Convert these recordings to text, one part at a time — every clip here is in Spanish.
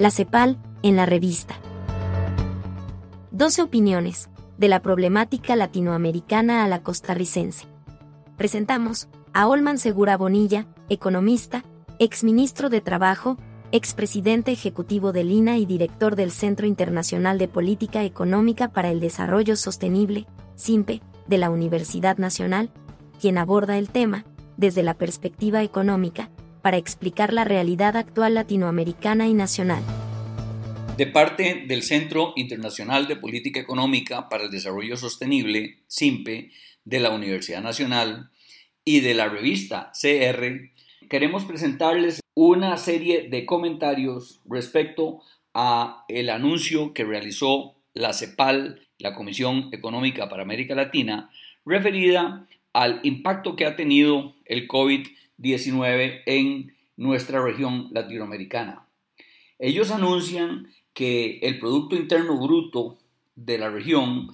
La CEPAL, en la revista. 12 opiniones, de la problemática latinoamericana a la costarricense. Presentamos a Olman Segura Bonilla, economista, exministro de Trabajo, expresidente ejecutivo del INA y director del Centro Internacional de Política Económica para el Desarrollo Sostenible, CIMPE, de la Universidad Nacional, quien aborda el tema, desde la perspectiva económica, para explicar la realidad actual latinoamericana y nacional. De parte del Centro Internacional de Política Económica para el Desarrollo Sostenible, CIMPE, de la Universidad Nacional y de la revista CR, queremos presentarles una serie de comentarios respecto a el anuncio que realizó la CEPAL, la Comisión Económica para América Latina, referida al impacto que ha tenido el COVID-19 en nuestra región latinoamericana. Ellos anuncian que el Producto Interno Bruto de la región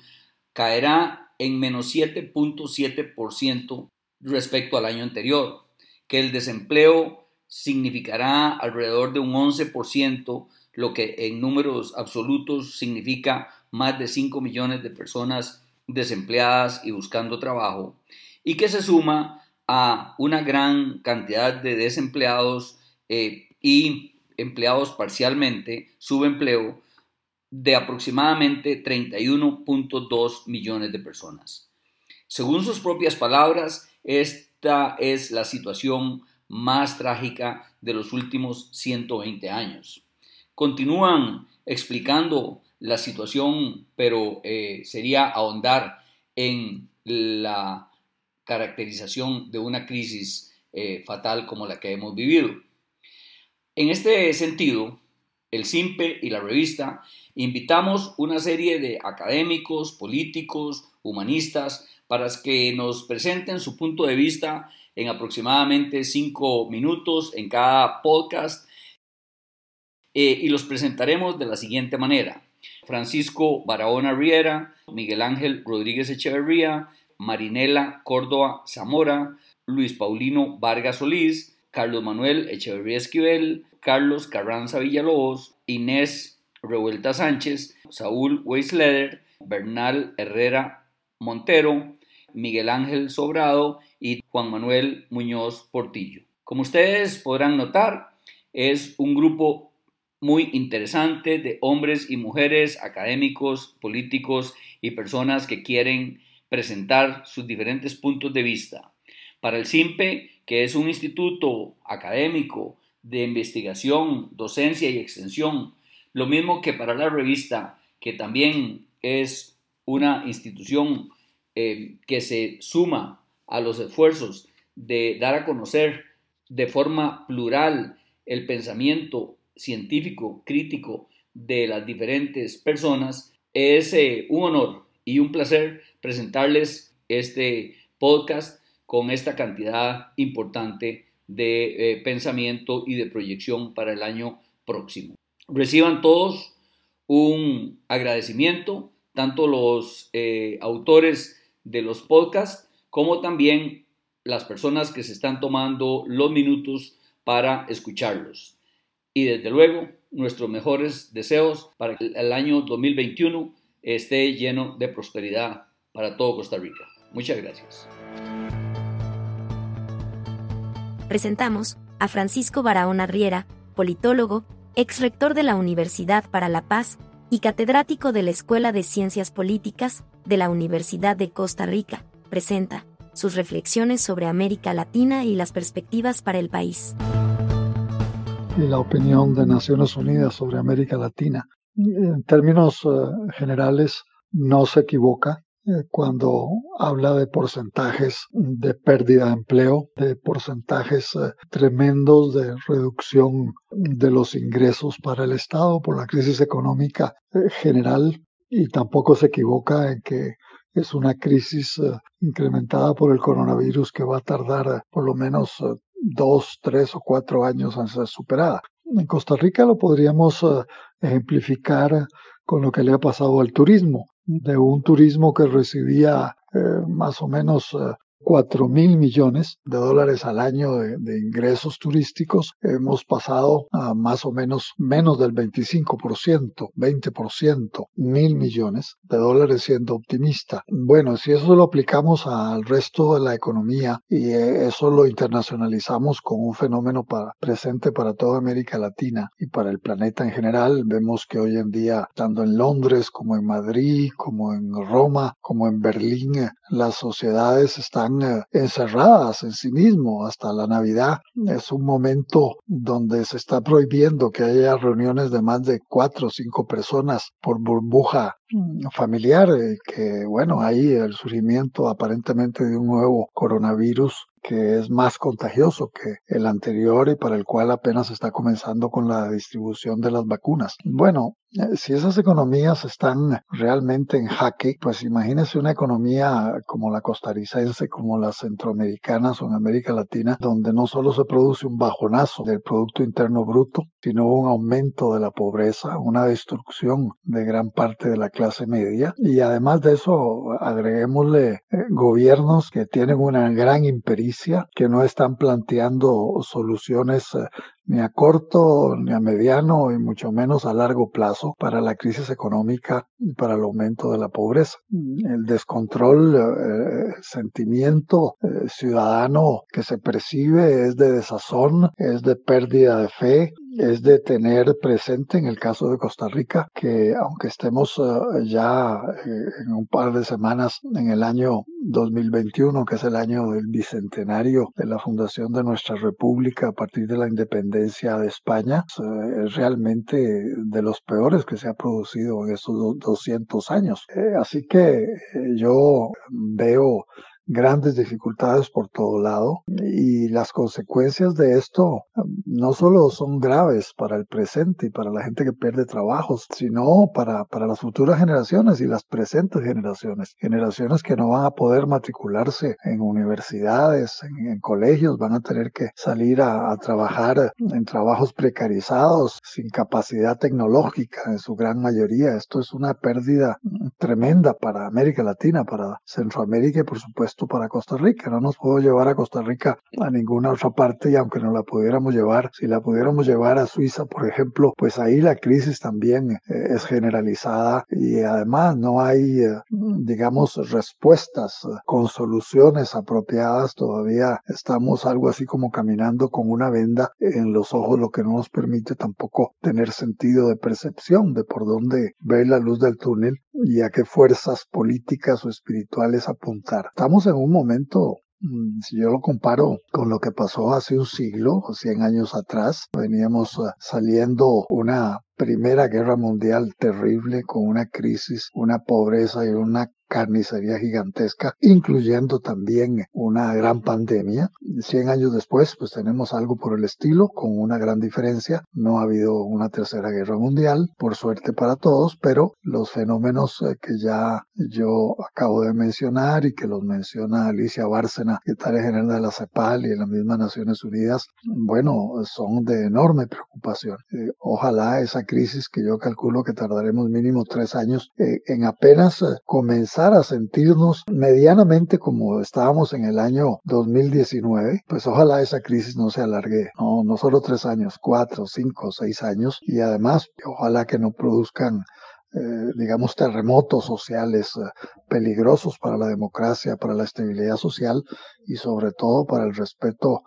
caerá en menos 7.7% respecto al año anterior, que el desempleo significará alrededor de un 11%, lo que en números absolutos significa más de 5 millones de personas desempleadas y buscando trabajo, y que se suma a una gran cantidad de desempleados eh, y empleados parcialmente, subempleo de aproximadamente 31.2 millones de personas. Según sus propias palabras, esta es la situación más trágica de los últimos 120 años. Continúan explicando la situación, pero eh, sería ahondar en la caracterización de una crisis eh, fatal como la que hemos vivido. En este sentido, el CIMPE y la revista invitamos una serie de académicos, políticos, humanistas, para que nos presenten su punto de vista en aproximadamente cinco minutos en cada podcast eh, y los presentaremos de la siguiente manera. Francisco Barahona Riera, Miguel Ángel Rodríguez Echeverría, Marinela Córdoba Zamora, Luis Paulino Vargas Solís, Carlos Manuel Echeverría Esquivel, Carlos Carranza Villalobos, Inés Revuelta Sánchez, Saúl Weisleder, Bernal Herrera Montero, Miguel Ángel Sobrado y Juan Manuel Muñoz Portillo. Como ustedes podrán notar, es un grupo muy interesante de hombres y mujeres, académicos, políticos y personas que quieren presentar sus diferentes puntos de vista. Para el CIMPE que es un instituto académico de investigación, docencia y extensión, lo mismo que para la revista, que también es una institución eh, que se suma a los esfuerzos de dar a conocer de forma plural el pensamiento científico, crítico de las diferentes personas, es eh, un honor y un placer presentarles este podcast con esta cantidad importante de eh, pensamiento y de proyección para el año próximo. Reciban todos un agradecimiento, tanto los eh, autores de los podcasts como también las personas que se están tomando los minutos para escucharlos. Y desde luego, nuestros mejores deseos para que el año 2021 esté lleno de prosperidad para todo Costa Rica. Muchas gracias presentamos a Francisco Barahona Riera, politólogo, ex rector de la Universidad para la Paz y catedrático de la Escuela de Ciencias Políticas de la Universidad de Costa Rica, presenta sus reflexiones sobre América Latina y las perspectivas para el país. La opinión de Naciones Unidas sobre América Latina, en términos eh, generales, no se equivoca cuando habla de porcentajes de pérdida de empleo, de porcentajes eh, tremendos de reducción de los ingresos para el Estado por la crisis económica eh, general y tampoco se equivoca en que es una crisis incrementada por el coronavirus que va a tardar por lo menos dos, tres o cuatro años en ser superada. En Costa Rica lo podríamos ejemplificar con lo que le ha pasado al turismo de un turismo que recibía eh, más o menos 4 mil millones de dólares al año de, ingresos turísticos, hemos pasado a más o menos menos del 25%, 20%, mil millones de dólares siendo optimista. Bueno, si eso lo aplicamos al resto de la economía y eh, eso lo internacionalizamos con un fenómeno presente para toda América Latina y para el planeta en general, vemos que hoy en día, tanto en Londres como en Madrid, como en Roma, como en Berlín, las sociedades están eh, encerradas en sí mismo hasta la Navidad. Es un momento donde se está prohibiendo que haya reuniones de más de cuatro o cinco personas por burbuja mm, familiar, eh, que bueno, ahí el surgimiento aparentemente de un nuevo coronavirus que es más contagioso que el anterior y para el cual apenas está comenzando con la distribución de las vacunas. Bueno, eh, si esas economías están realmente en jaque, pues imagínese una economía como la costarricense, como las centroamericanas o en América Latina, donde no solo se produce un bajonazo del Producto Interno Bruto, sino un aumento de la pobreza, una destrucción de gran parte de la clase media. Y además de eso, agreguémosle eh, gobiernos que tienen una gran impericia, que no están planteando soluciones eh, ni a corto, ni a mediano y mucho menos a largo plazo para la crisis económica y para el aumento de la pobreza. El descontrol, el eh, sentimiento eh, ciudadano que se percibe es de desazón, es de pérdida de fe, es de tener presente en el caso de Costa Rica que aunque estemos eh, ya en un par de semanas en el año 2021, que es el año del bicentenario de la fundación de nuestra república a partir de la independencia de España, es realmente de los peores que se ha producido en estos 200 años. Eh, así que eh, yo veo grandes dificultades por todo lado y las consecuencias de esto um, no solo son graves para el presente y para la gente que pierde trabajos, sino para, para las futuras generaciones y las presentes generaciones, generaciones que no van a poder matricularse en universidades, en, colegios, van a tener que salir a, a trabajar en trabajos precarizados, sin capacidad tecnológica en su gran mayoría. Esto es una pérdida tremenda para América Latina, para Centroamérica y por supuesto para Costa Rica. No nos puedo llevar a Costa Rica a ninguna otra parte y aunque no la pudiéramos llevar, si la pudiéramos llevar a Suiza, por ejemplo, pues ahí la crisis también eh, es generalizada y además no hay, eh, digamos, respuestas eh, con soluciones apropiadas. Todavía estamos algo así como caminando con una venda en los ojos, lo que no nos permite tampoco tener sentido de percepción de por dónde ver la luz del túnel y a qué fuerzas políticas o espirituales apuntar. Estamos en un momento mm, si yo lo comparo con lo que pasó hace un siglo o 100 años atrás, veníamos eh, saliendo una Primera Guerra Mundial terrible con una crisis, una pobreza y una carnicería gigantesca, incluyendo también una gran pandemia. Cien años después, pues tenemos algo por el estilo, con una gran diferencia. No ha habido una tercera guerra mundial, por suerte para todos, pero los fenómenos eh, que ya yo acabo de mencionar y que los menciona Alicia Bárcena, secretaria general de la CEPAL y en las mismas Naciones Unidas, bueno, son de enorme preocupación. Eh, ojalá esa crisis que yo calculo que tardaremos mínimo tres años eh, en apenas comenzar a sentirnos medianamente como estábamos en el año 2019, pues ojalá esa crisis no se alargue, no, no solo tres años, cuatro, cinco, seis años, y además ojalá que no produzcan eh, digamos, terremotos sociales eh, peligrosos para la democracia, para la estabilidad social y sobre todo para el respeto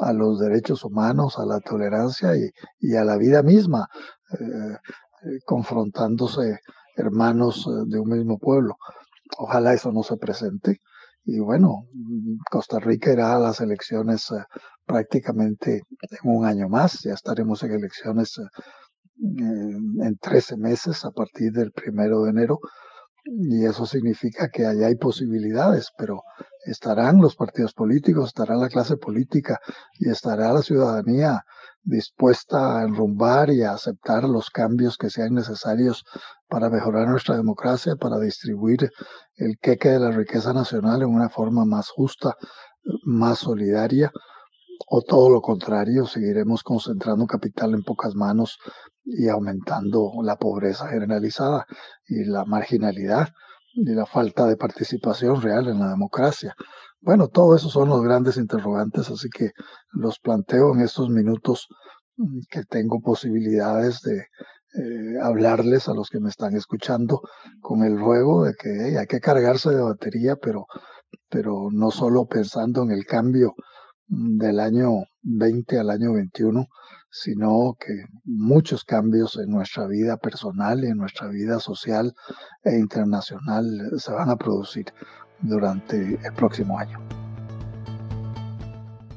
a los derechos humanos, a la tolerancia y, a la vida misma, eh, confrontándose hermanos de un mismo pueblo. Ojalá eso no se presente. Y bueno, Costa Rica irá a las elecciones eh, prácticamente en un año más. Ya estaremos en elecciones eh, en 13 meses a partir del primero de enero. Y eso significa que allá hay posibilidades, pero estarán los partidos políticos, estará la clase política y estará la ciudadanía dispuesta a enrumbar y a aceptar los cambios que sean necesarios para mejorar nuestra democracia, para distribuir el queque de la riqueza nacional en una forma más justa, más solidaria, o todo lo contrario, seguiremos concentrando capital en pocas manos y aumentando la pobreza generalizada y la marginalidad y la falta de participación real en la democracia. Bueno, todo eso son los grandes interrogantes, así que los planteo en estos minutos mm, que tengo posibilidades de eh, hablarles a los que me están escuchando con el ruego de que hay que cargarse de batería, pero, pero no solo pensando en el cambio del año 20 al año 21, sino que muchos cambios en nuestra vida personal y en nuestra vida social e internacional se van a producir durante el próximo año.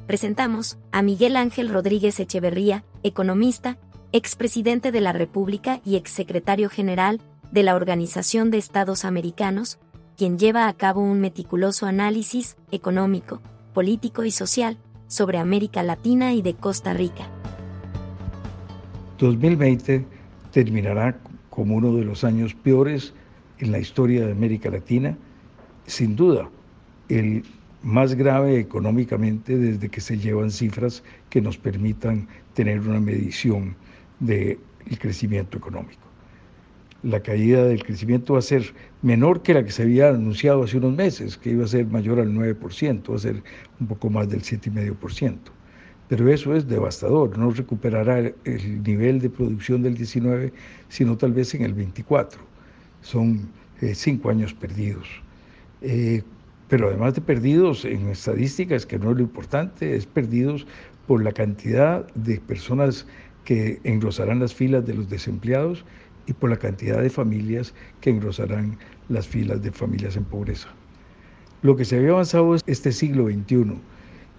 Presentamos a Miguel Ángel Rodríguez Echeverría, economista, expresidente de la República y exsecretario general de la Organización de Estados Americanos, quien lleva a cabo un meticuloso análisis económico, político y social sobre América Latina y de Costa Rica. 2020 terminará como uno de los años peores en la historia de América Latina, sin duda el más grave económicamente desde que se llevan cifras que nos permitan tener una medición del crecimiento económico. La caída del crecimiento va a ser menor que la que se había anunciado hace unos meses, que iba a ser mayor al 9%, va a ser un poco más del 7,5%. Pero eso es devastador, no recuperará el nivel de producción del 19, sino tal vez en el 24. Son eh, cinco años perdidos. Eh, pero además de perdidos en estadísticas, que no es lo importante, es perdidos por la cantidad de personas que engrosarán las filas de los desempleados y por la cantidad de familias que engrosarán las filas de familias en pobreza. Lo que se había avanzado este siglo XXI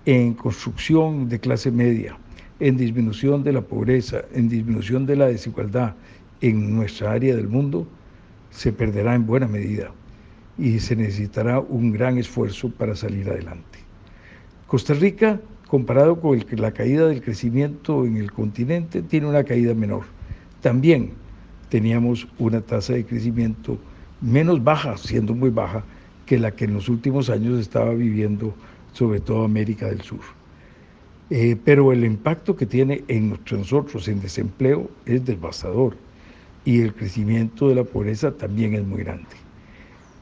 en construcción de clase media, en disminución de la pobreza, en disminución de la desigualdad en nuestra área del mundo, se perderá en buena medida y se necesitará un gran esfuerzo para salir adelante. Costa Rica, comparado con la caída del crecimiento en el continente, tiene una caída menor. También teníamos una tasa de crecimiento menos baja, siendo muy baja, que la que en los últimos años estaba viviendo sobre todo América del Sur. Eh, pero el impacto que tiene en nosotros en desempleo es devastador y el crecimiento de la pobreza también es muy grande.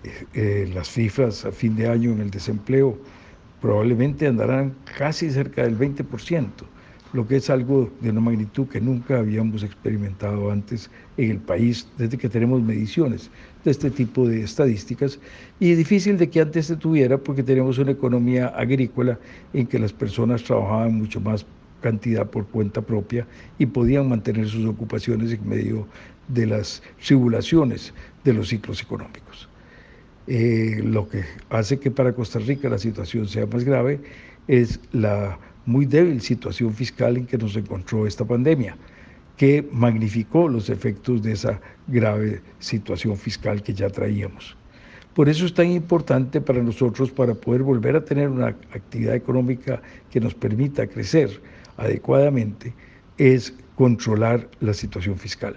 Eh, eh, las cifras a fin de año en el desempleo probablemente andarán casi cerca del 20% lo que es algo de una magnitud que nunca habíamos experimentado antes en el país desde que tenemos mediciones de este tipo de estadísticas y difícil de que antes se tuviera porque tenemos una economía agrícola en que las personas trabajaban mucho más cantidad por cuenta propia y podían mantener sus ocupaciones en medio de las tribulaciones de los ciclos económicos. Eh, lo que hace que para Costa Rica la situación sea más grave es la muy débil situación fiscal en que nos encontró esta pandemia, que magnificó los efectos de esa grave situación fiscal que ya traíamos. Por eso es tan importante para nosotros, para poder volver a tener una actividad económica que nos permita crecer adecuadamente, es controlar la situación fiscal.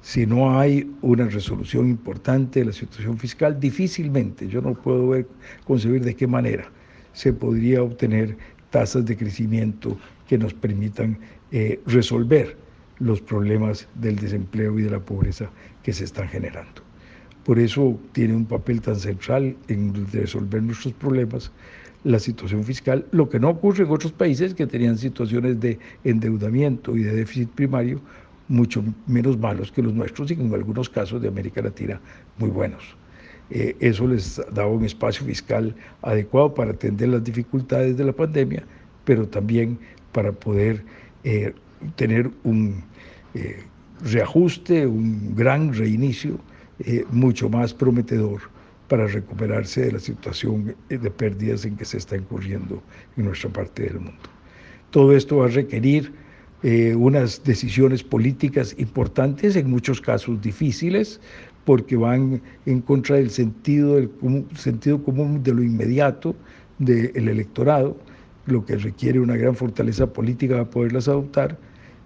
Si no hay una resolución importante de la situación fiscal, difícilmente, yo no puedo concebir de qué manera se podría obtener tasas de crecimiento que nos permitan eh, resolver los problemas del desempleo y de la pobreza que se están generando. Por eso tiene un papel tan central en resolver nuestros problemas la situación fiscal, lo que no ocurre en otros países que tenían situaciones de endeudamiento y de déficit primario mucho menos malos que los nuestros y en algunos casos de América Latina muy buenos. Eh, eso les daba un espacio fiscal adecuado para atender las dificultades de la pandemia, pero también para poder eh, tener un eh, reajuste, un gran reinicio mucho más prometedor para recuperarse de la situación de pérdidas en que se está incurriendo en nuestra parte del mundo. Todo esto va a requerir unas decisiones políticas importantes, en muchos casos difíciles, porque van en contra del sentido, del sentido común de lo inmediato del electorado, lo que requiere una gran fortaleza política para poderlas adoptar,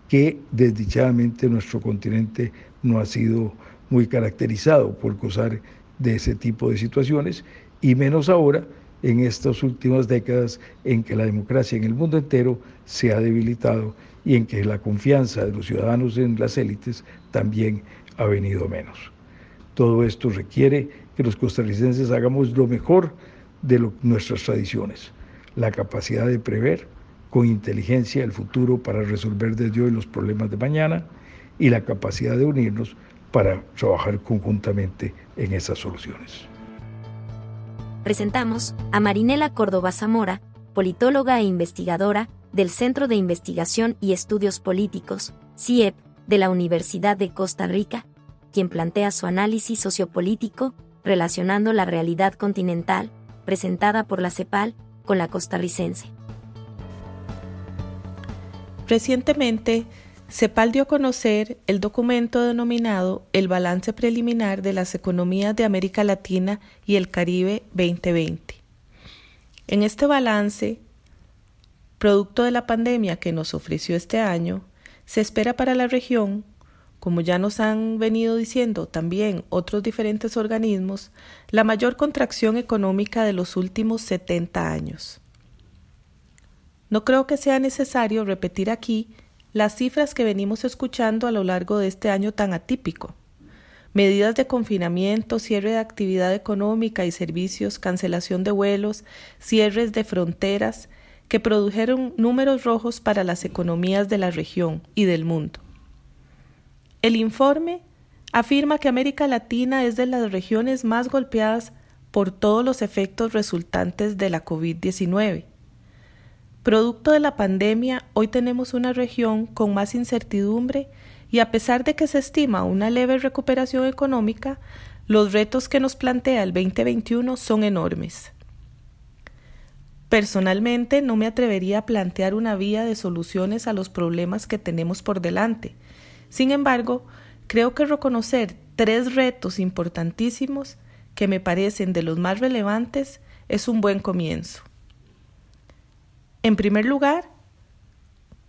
que desdichadamente nuestro continente no ha sido muy caracterizado por gozar de ese tipo de situaciones, y menos ahora en estas últimas décadas en que la democracia en el mundo entero se ha debilitado y en que la confianza de los ciudadanos en las élites también ha venido menos. Todo esto requiere que los costarricenses hagamos lo mejor de nuestras tradiciones, la capacidad de prever con inteligencia el futuro para resolver desde hoy los problemas de mañana y la capacidad de unirnos para trabajar conjuntamente en esas soluciones. Presentamos a Marinela Córdoba Zamora, politóloga e investigadora del Centro de Investigación y Estudios Políticos, CIEP, de la Universidad de Costa Rica, quien plantea su análisis sociopolítico relacionando la realidad continental, presentada por la CEPAL, con la costarricense. Recientemente, CEPAL dio a conocer el documento denominado El Balance Preliminar de las Economías de América Latina y el Caribe 2020. En este balance, producto de la pandemia que nos ofreció este año, se espera para la región, como ya nos han venido diciendo también otros diferentes organismos, la mayor contracción económica de los últimos 70 años. No creo que sea necesario repetir aquí las cifras que venimos escuchando a lo largo de este año tan atípico. Medidas de confinamiento, cierre de actividad económica y servicios, cancelación de vuelos, cierres de fronteras, que produjeron números rojos para las economías de la región y del mundo. El informe afirma que América Latina es de las regiones más golpeadas por todos los efectos resultantes de la COVID-19 Producto de la pandemia, hoy tenemos una región con más incertidumbre y a pesar de que se estima una leve recuperación económica, los retos que nos plantea el 2021 son enormes. Personalmente no me atrevería a plantear una vía de soluciones a los problemas que tenemos por delante. Sin embargo, creo que reconocer tres retos importantísimos que me parecen de los más relevantes es un buen comienzo. En primer lugar,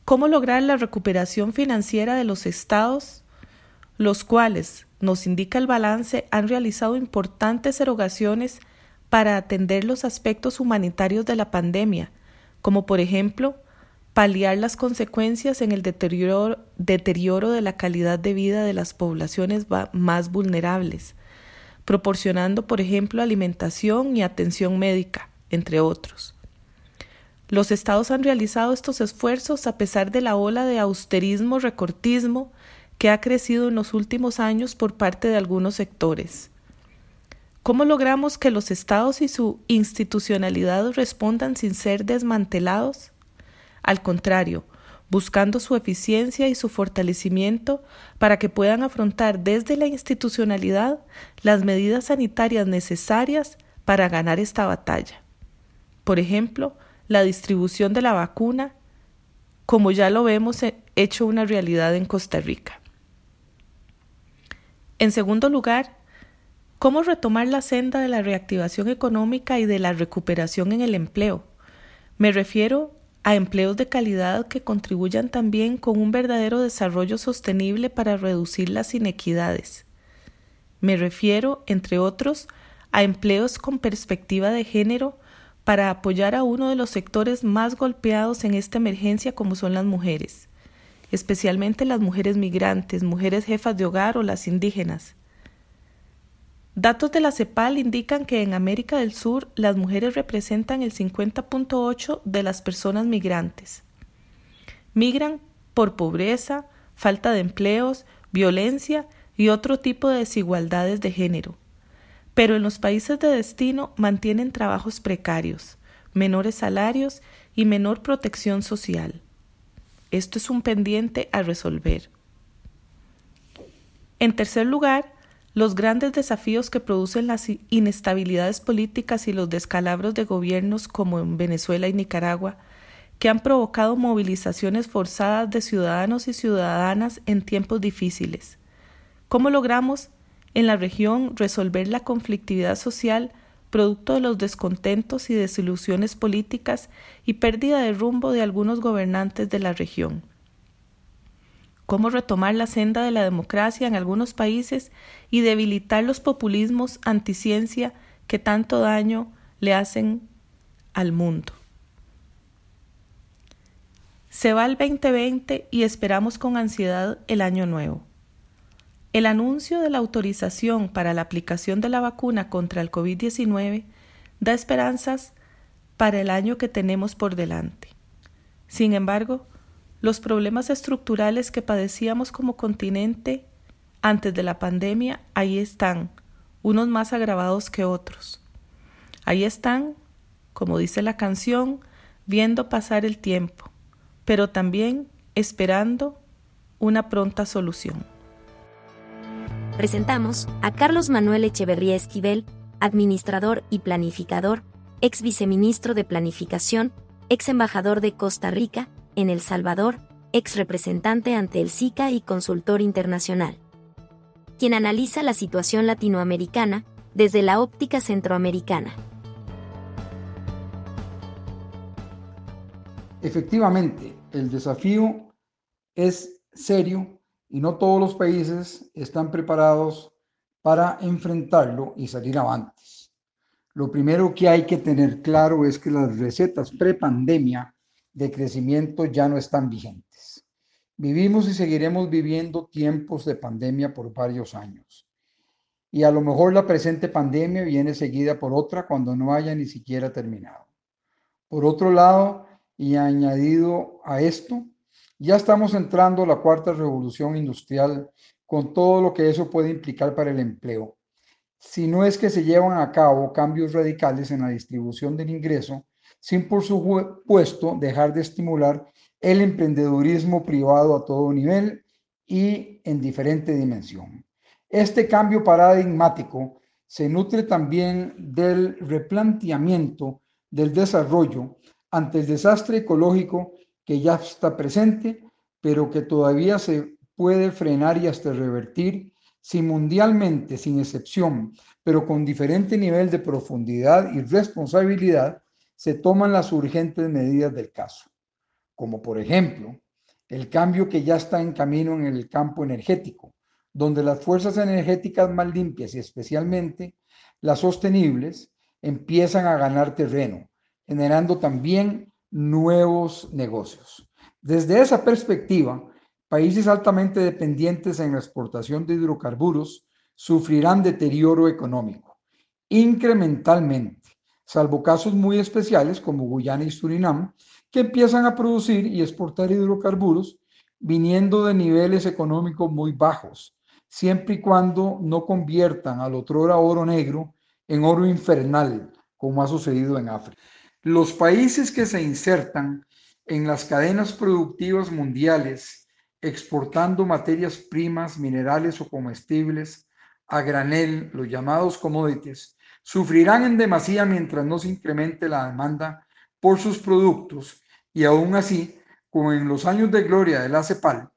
cómo lograr la recuperación financiera de los estados, los cuales, nos indica el balance, han realizado importantes erogaciones para atender los aspectos humanitarios de la pandemia, como por ejemplo paliar las consecuencias en el deterioro, deterioro de la calidad de vida de las poblaciones más vulnerables, proporcionando, por ejemplo, alimentación y atención médica, entre otros. Los estados han realizado estos esfuerzos a pesar de la ola de austerismo, recortismo que ha crecido en los últimos años por parte de algunos sectores. ¿Cómo logramos que los estados y su institucionalidad respondan sin ser desmantelados? Al contrario, buscando su eficiencia y su fortalecimiento para que puedan afrontar desde la institucionalidad las medidas sanitarias necesarias para ganar esta batalla. Por ejemplo, la distribución de la vacuna, como ya lo vemos hecho una realidad en Costa Rica. En segundo lugar, cómo retomar la senda de la reactivación económica y de la recuperación en el empleo. Me refiero a empleos de calidad que contribuyan también con un verdadero desarrollo sostenible para reducir las inequidades. Me refiero, entre otros, a empleos con perspectiva de género para apoyar a uno de los sectores más golpeados en esta emergencia como son las mujeres, especialmente las mujeres migrantes, mujeres jefas de hogar o las indígenas. Datos de la CEPAL indican que en América del Sur las mujeres representan el 50.8 de las personas migrantes. Migran por pobreza, falta de empleos, violencia y otro tipo de desigualdades de género pero en los países de destino mantienen trabajos precarios, menores salarios y menor protección social. Esto es un pendiente a resolver. En tercer lugar, los grandes desafíos que producen las inestabilidades políticas y los descalabros de gobiernos como en Venezuela y Nicaragua, que han provocado movilizaciones forzadas de ciudadanos y ciudadanas en tiempos difíciles. ¿Cómo logramos en la región resolver la conflictividad social producto de los descontentos y desilusiones políticas y pérdida de rumbo de algunos gobernantes de la región. Cómo retomar la senda de la democracia en algunos países y debilitar los populismos anticiencia que tanto daño le hacen al mundo. Se va el 2020 y esperamos con ansiedad el año nuevo. El anuncio de la autorización para la aplicación de la vacuna contra el COVID-19 da esperanzas para el año que tenemos por delante. Sin embargo, los problemas estructurales que padecíamos como continente antes de la pandemia, ahí están, unos más agravados que otros. Ahí están, como dice la canción, viendo pasar el tiempo, pero también esperando una pronta solución. Presentamos a Carlos Manuel Echeverría Esquivel, administrador y planificador, ex viceministro de Planificación, ex embajador de Costa Rica, en El Salvador, ex representante ante el SICA y consultor internacional, quien analiza la situación latinoamericana desde la óptica centroamericana. Efectivamente, el desafío es serio y no todos los países están preparados para enfrentarlo y salir avantes. Lo primero que hay que tener claro es que las recetas prepandemia de crecimiento ya no están vigentes. Vivimos y seguiremos viviendo tiempos de pandemia por varios años. Y a lo mejor la presente pandemia viene seguida por otra cuando no haya ni siquiera terminado. Por otro lado, y añadido a esto, ya estamos entrando la cuarta revolución industrial con todo lo que eso puede implicar para el empleo. Si no es que se llevan a cabo cambios radicales en la distribución del ingreso, sin por supuesto dejar de estimular el emprendedurismo privado a todo nivel y en diferente dimensión. Este cambio paradigmático se nutre también del replanteamiento del desarrollo ante el desastre ecológico que ya está presente, pero que todavía se puede frenar y hasta revertir si mundialmente, sin excepción, pero con diferente nivel de profundidad y responsabilidad, se toman las urgentes medidas del caso, como por ejemplo el cambio que ya está en camino en el campo energético, donde las fuerzas energéticas más limpias y especialmente las sostenibles empiezan a ganar terreno, generando también nuevos negocios. Desde esa perspectiva, países altamente dependientes en la exportación de hidrocarburos sufrirán deterioro económico incrementalmente, salvo casos muy especiales como Guyana y Surinam, que empiezan a producir y exportar hidrocarburos viniendo de niveles económicos muy bajos, siempre y cuando no conviertan al otrora oro negro en oro infernal, como ha sucedido en África. Los países que se insertan en las cadenas productivas mundiales, exportando materias primas, minerales o comestibles a granel, los llamados commodities, sufrirán en demasía mientras no se incremente la demanda por sus productos y aún así, como en los años de gloria de la CEPAL,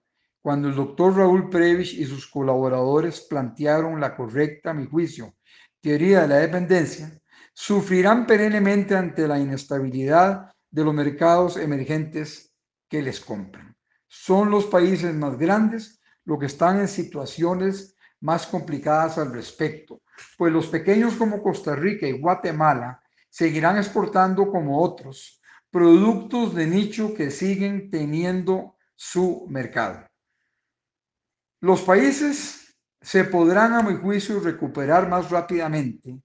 cuando el doctor Raúl Previch y sus colaboradores plantearon la correcta, a mi juicio, teoría de la dependencia, sufrirán perennemente ante la inestabilidad de los mercados emergentes que les compran. Son los países más grandes los que están en situaciones más complicadas al respecto, pues los pequeños como Costa Rica y Guatemala seguirán exportando como otros productos de nicho que siguen teniendo su mercado. Los países se podrán, a mi juicio, recuperar más rápidamente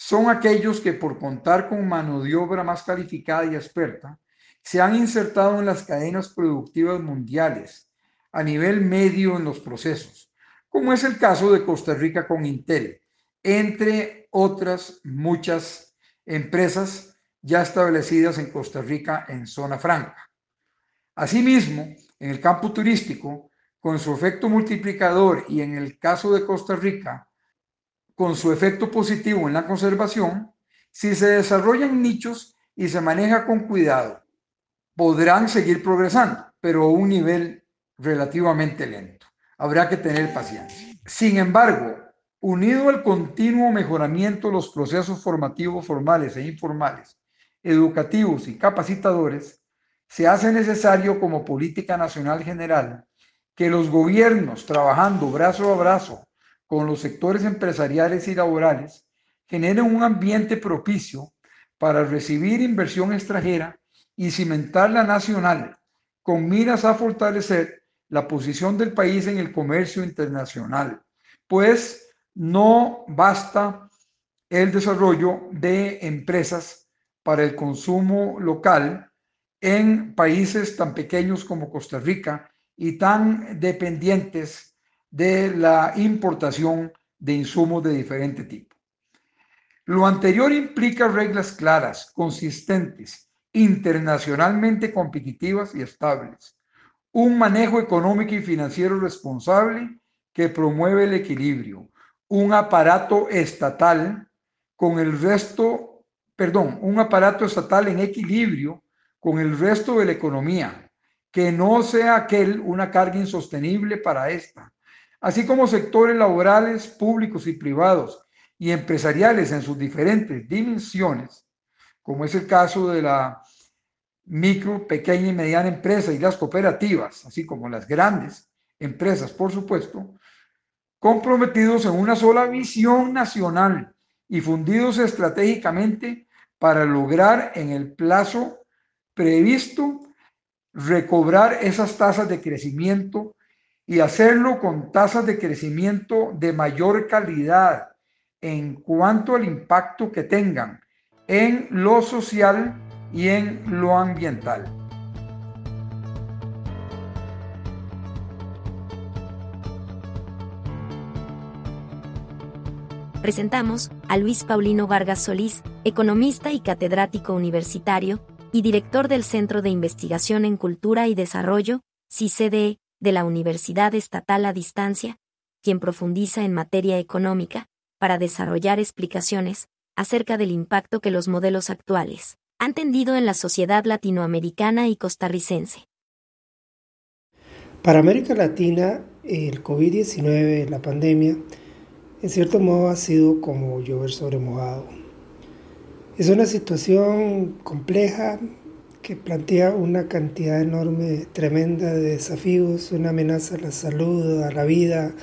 son aquellos que por contar con mano de obra más calificada y experta, se han insertado en las cadenas productivas mundiales a nivel medio en los procesos, como es el caso de Costa Rica con Intel, entre otras muchas empresas ya establecidas en Costa Rica en zona franca. Asimismo, en el campo turístico, con su efecto multiplicador y en el caso de Costa Rica, con su efecto positivo en la conservación, si se desarrollan nichos y se maneja con cuidado, podrán seguir progresando, pero a un nivel relativamente lento. Habrá que tener paciencia. Sin embargo, unido al continuo mejoramiento de los procesos formativos formales e informales, educativos y capacitadores, se hace necesario como política nacional general que los gobiernos, trabajando brazo a brazo con los sectores empresariales y laborales generen un ambiente propicio para recibir inversión extranjera y cimentar la nacional con miras a fortalecer la posición del país en el comercio internacional, pues no basta el desarrollo de empresas para el consumo local en países tan pequeños como Costa Rica y tan dependientes de la importación de insumos de diferente tipo. Lo anterior implica reglas claras, consistentes, internacionalmente competitivas y estables, un manejo económico y financiero responsable que promueve el equilibrio, un aparato estatal con el resto, perdón, un aparato estatal en equilibrio con el resto de la economía, que no sea aquel una carga insostenible para esta, así como sectores laborales públicos y privados y empresariales en sus diferentes dimensiones, como es el caso de la micro, pequeña y mediana empresa y las cooperativas, así como las grandes empresas, por supuesto, comprometidos en una sola visión nacional y fundidos estratégicamente para lograr en el plazo previsto recobrar esas tasas de crecimiento y hacerlo con tasas de crecimiento de mayor calidad en cuanto al impacto que tengan en lo social y en lo ambiental. Presentamos a Luis Paulino Vargas Solís, economista y catedrático universitario, y director del Centro de Investigación en Cultura y Desarrollo, CICDE, de la Universidad Estatal a Distancia, quien profundiza en materia económica, para desarrollar explicaciones acerca del impacto que los modelos actuales han tendido en la sociedad latinoamericana y costarricense. Para América Latina, el COVID-19, la pandemia, en cierto modo ha sido como llover sobre mojado. Es una situación compleja, que plantea una cantidad enorme, tremenda de desafíos, una amenaza a la salud, a la vida,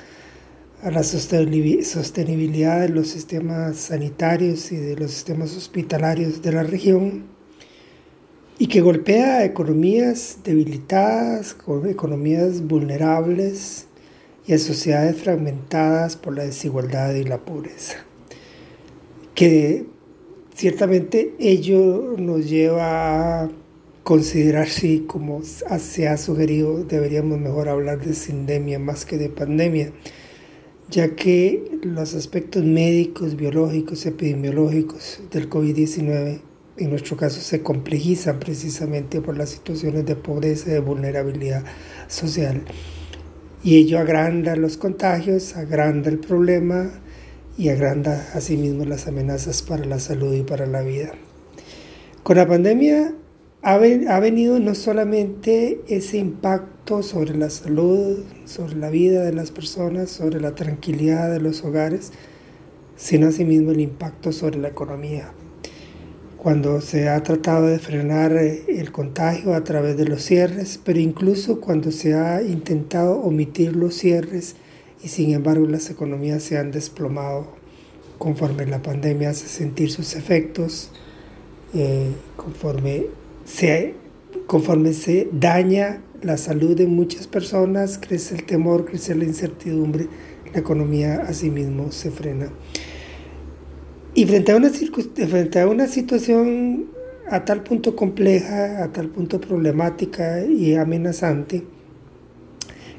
a la sostenibilidad de los sistemas sanitarios y de los sistemas hospitalarios de la región y que golpea a economías debilitadas, economías vulnerables y a sociedades fragmentadas por la desigualdad y la pobreza. Que ciertamente ello nos lleva a considerar si, como se ha sugerido, deberíamos mejor hablar de sindemia más que de pandemia, ya que los aspectos médicos, biológicos, epidemiológicos del COVID-19 en nuestro caso se complejizan precisamente por las situaciones de pobreza y de vulnerabilidad social. Y ello agranda los contagios, agranda el problema y agranda asimismo las amenazas para la salud y para la vida. Con la pandemia ha, venido no solamente ese impacto sobre la salud, sobre la vida de las personas, sobre la tranquilidad de los hogares, sino asimismo el impacto sobre la economía. Cuando se ha tratado de frenar eh, el contagio a través de los cierres, pero incluso cuando se ha intentado omitir los cierres y sin embargo las economías se han desplomado conforme la pandemia hace sentir sus efectos, eh, conforme se, conforme se daña la salud de muchas personas, crece el temor, crece la incertidumbre, la economía asimismo se frena. Y una, frente a una situación a tal punto compleja, a tal punto problemática y amenazante,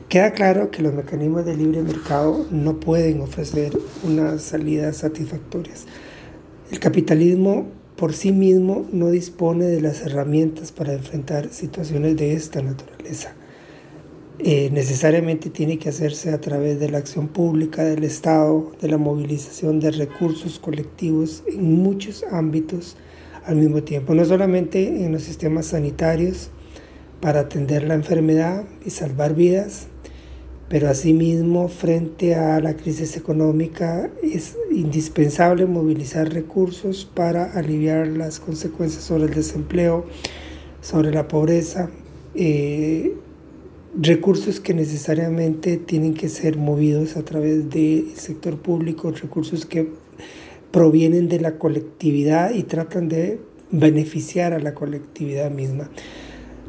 queda claro que los mecanismos de libre mercado no pueden ofrecer unas salidas satisfactorias. El capitalismo por sí mismo no dispone de las herramientas para enfrentar situaciones de esta naturaleza. Eh, necesariamente tiene que hacerse a través de la acción pública del Estado, de la movilización de recursos colectivos en muchos ámbitos al mismo tiempo, no solamente en los sistemas sanitarios para atender la enfermedad y salvar vidas, pero asimismo frente a la crisis económica es indispensable movilizar recursos para aliviar las consecuencias sobre el desempleo, sobre la pobreza, eh, recursos que necesariamente tienen que ser movidos a través del sector público, recursos que provienen de la colectividad y tratan de beneficiar a la colectividad misma.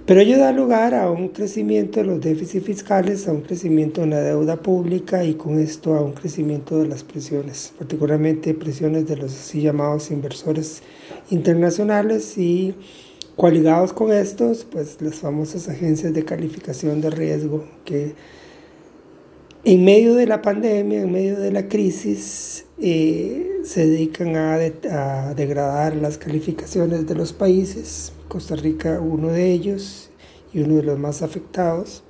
Pero ello da lugar a un crecimiento de los déficits fiscales, a un crecimiento de la deuda pública y con esto a un crecimiento de las presiones, particularmente presiones de los así llamados inversores internacionales. Y coaligados con estos, pues las famosas agencias de calificación de riesgo que en medio de la pandemia, en medio de la crisis, eh, se dedican a, a degradar las calificaciones de los países Costa Rica uno de ellos y uno de los más afectados,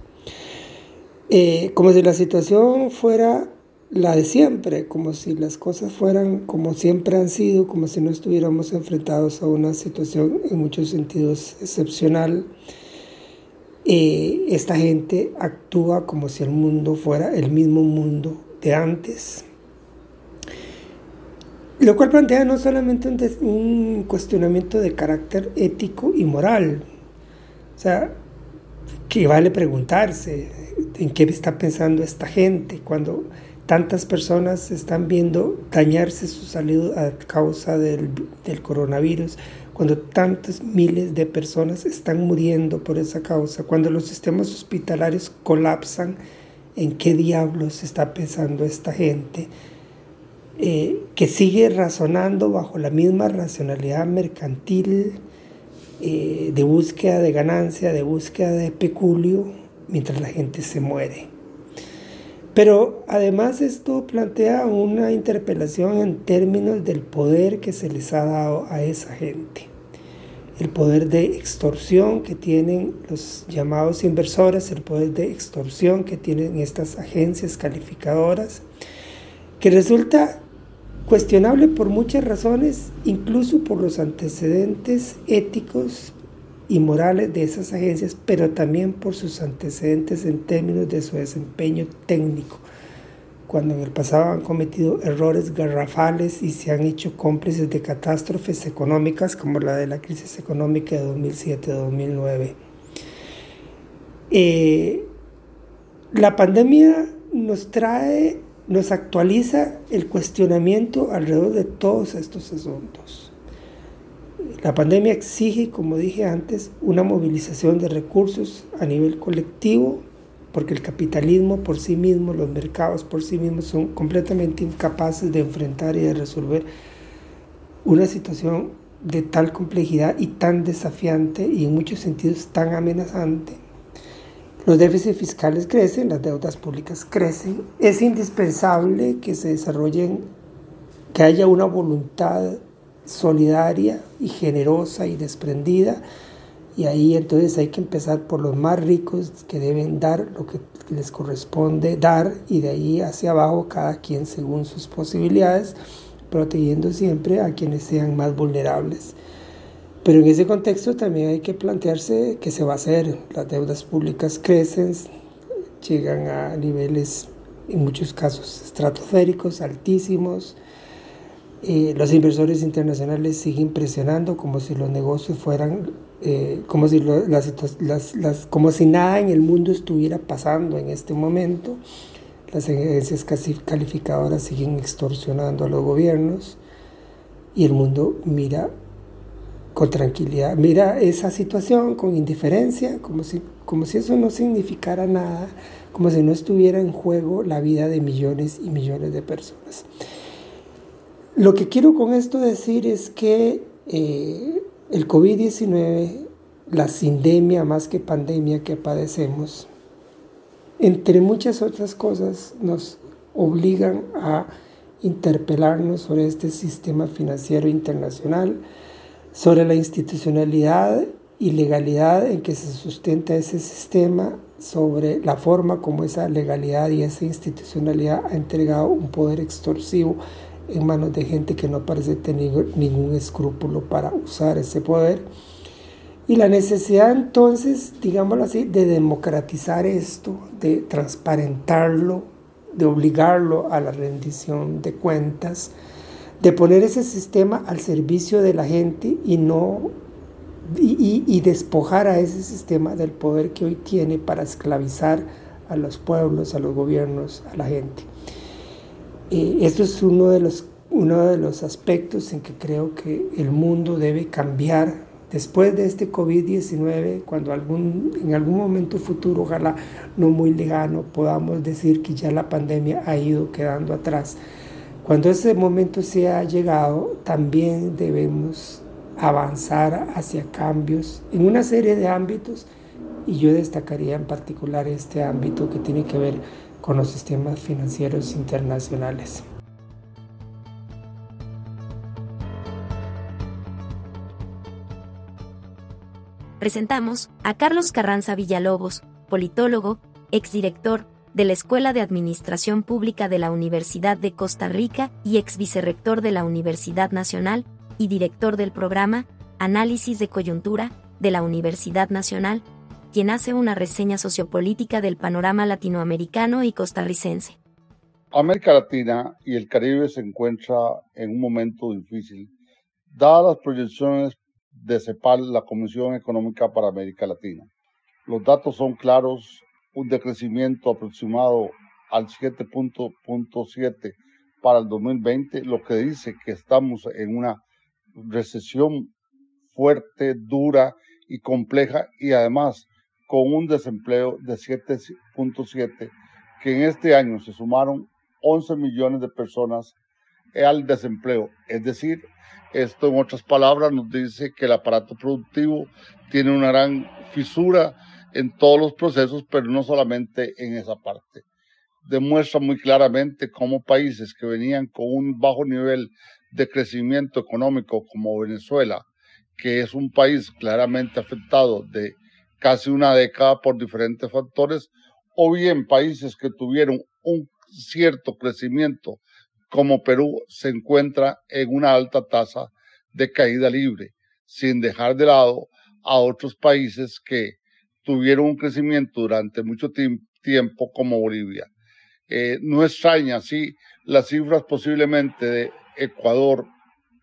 eh, como si la situación fuera la de siempre, como si las cosas fueran como siempre han sido, como si no estuviéramos enfrentados a una situación en muchos sentidos excepcional. Eh, esta gente actúa como si el mundo fuera el mismo mundo de antes, lo cual plantea no solamente un, cuestionamiento de carácter ético y moral, o sea, que vale preguntarse en qué está pensando esta gente cuando tantas personas están viendo dañarse su salud a causa del, del, coronavirus, cuando tantos miles de personas están muriendo por esa causa, cuando los sistemas hospitalarios colapsan, ¿en qué diablos está pensando esta gente? Eh, que sigue razonando bajo la misma racionalidad mercantil eh, de búsqueda de ganancia, de búsqueda de peculio, mientras la gente se muere. Pero además esto plantea una interpelación en términos del poder que se les ha dado a esa gente. El poder de extorsión que tienen los llamados inversores, el poder de extorsión que tienen estas agencias calificadoras, que resulta Cuestionable por muchas razones, incluso por los antecedentes éticos y morales de esas agencias, pero también por sus antecedentes en términos de su desempeño técnico, cuando en el pasado han cometido errores garrafales y se han hecho cómplices de catástrofes económicas como la de la crisis económica de 2007-2009. Eh, la pandemia nos trae nos actualiza el cuestionamiento alrededor de todos estos asuntos. La pandemia exige, como dije antes, una movilización de recursos a nivel colectivo, porque el capitalismo por sí mismo, los mercados por sí mismos son completamente incapaces de enfrentar y de resolver una situación de tal complejidad y tan desafiante y en muchos sentidos tan amenazante los déficits fiscales crecen, las deudas públicas crecen. Es indispensable que se desarrollen, que haya una voluntad solidaria y generosa y desprendida. Y ahí entonces hay que empezar por los más ricos que deben dar lo que les corresponde dar y de ahí hacia abajo cada quien según sus posibilidades, protegiendo siempre a quienes sean más vulnerables. Pero en ese contexto también hay que plantearse qué se va a hacer. Las deudas públicas crecen, llegan a niveles, en muchos casos, estratosféricos, altísimos. Eh, los inversores internacionales siguen presionando como si los negocios fueran, eh, como, si las, las, como si nada en el mundo estuviera pasando en este momento. Las agencias calificadoras siguen extorsionando a los gobiernos y el mundo mira con tranquilidad. Mira esa situación con indiferencia, como si, como si eso no significara nada, como si no estuviera en juego la vida de millones y millones de personas. Lo que quiero con esto decir es que eh, el COVID-19, la sindemia más que pandemia que padecemos, entre muchas otras cosas, nos obligan a interpelarnos sobre este sistema financiero internacional, sobre la institucionalidad y legalidad en que se sustenta ese sistema, sobre la forma como esa legalidad y esa institucionalidad ha entregado un poder extorsivo en manos de gente que no parece tener ningún escrúpulo para usar ese poder. Y la necesidad entonces, digámoslo así, de democratizar esto, de transparentarlo, de obligarlo a la rendición de cuentas, de poner ese sistema al servicio de la gente y no y, despojar a ese sistema del poder que hoy tiene para esclavizar a los pueblos, a los gobiernos, a la gente. Eh, esto es uno de, los, uno de los aspectos en que creo que el mundo debe cambiar después de este COVID-19, cuando algún, en algún momento futuro, ojalá no muy lejano, podamos decir que ya la pandemia ha ido quedando atrás. Cuando ese momento se ha llegado, también debemos avanzar hacia cambios en una serie de ámbitos y yo destacaría en particular este ámbito que tiene que ver con los sistemas financieros internacionales. presentamos a Carlos Carranza Villalobos, politólogo, exdirector de la Escuela de Administración Pública de la Universidad de Costa Rica y ex vicerrector de la Universidad Nacional y director del programa Análisis de Coyuntura de la Universidad Nacional, quien hace una reseña sociopolítica del panorama latinoamericano y costarricense. América Latina y el Caribe se encuentra en un momento difícil, dadas las proyecciones de CEPAL, la Comisión Económica para América Latina. Los datos son claros, un decrecimiento aproximado al 7.7 para el 2020, lo que dice que estamos en una recesión fuerte, dura y compleja y además con un desempleo de 7.7, que en este año se sumaron 11 millones de personas al desempleo, es decir, esto, en otras palabras, nos dice que el aparato productivo tiene una gran fisura en todos los procesos, pero no solamente en esa parte. Demuestra muy claramente cómo países que venían con un bajo nivel de crecimiento económico como Venezuela, que es un país claramente afectado de casi una década por diferentes factores, o bien países que tuvieron un cierto crecimiento como Perú se encuentra en una alta tasa de caída libre, sin dejar de lado a otros países que tuvieron un crecimiento durante mucho tiempo como Bolivia. Eh, no extraña así las cifras posiblemente de Ecuador,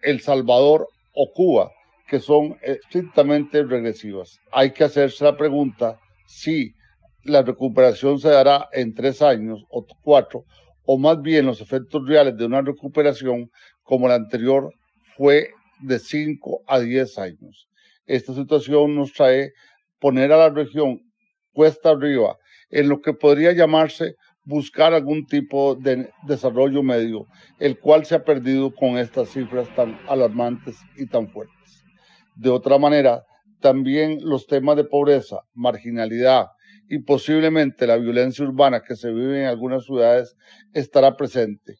El Salvador o Cuba, que son estrictamente regresivas. Hay que hacerse la pregunta si la recuperación se dará en tres años o cuatro o más bien los efectos reales de una recuperación como la anterior fue de 5 a 10 años. Esta situación nos trae poner a la región cuesta arriba en lo que podría llamarse buscar algún tipo de desarrollo medio, el cual se ha perdido con estas cifras tan alarmantes y tan fuertes. De otra manera, también los temas de pobreza, marginalidad, y posiblemente la violencia urbana que se vive en algunas ciudades estará presente.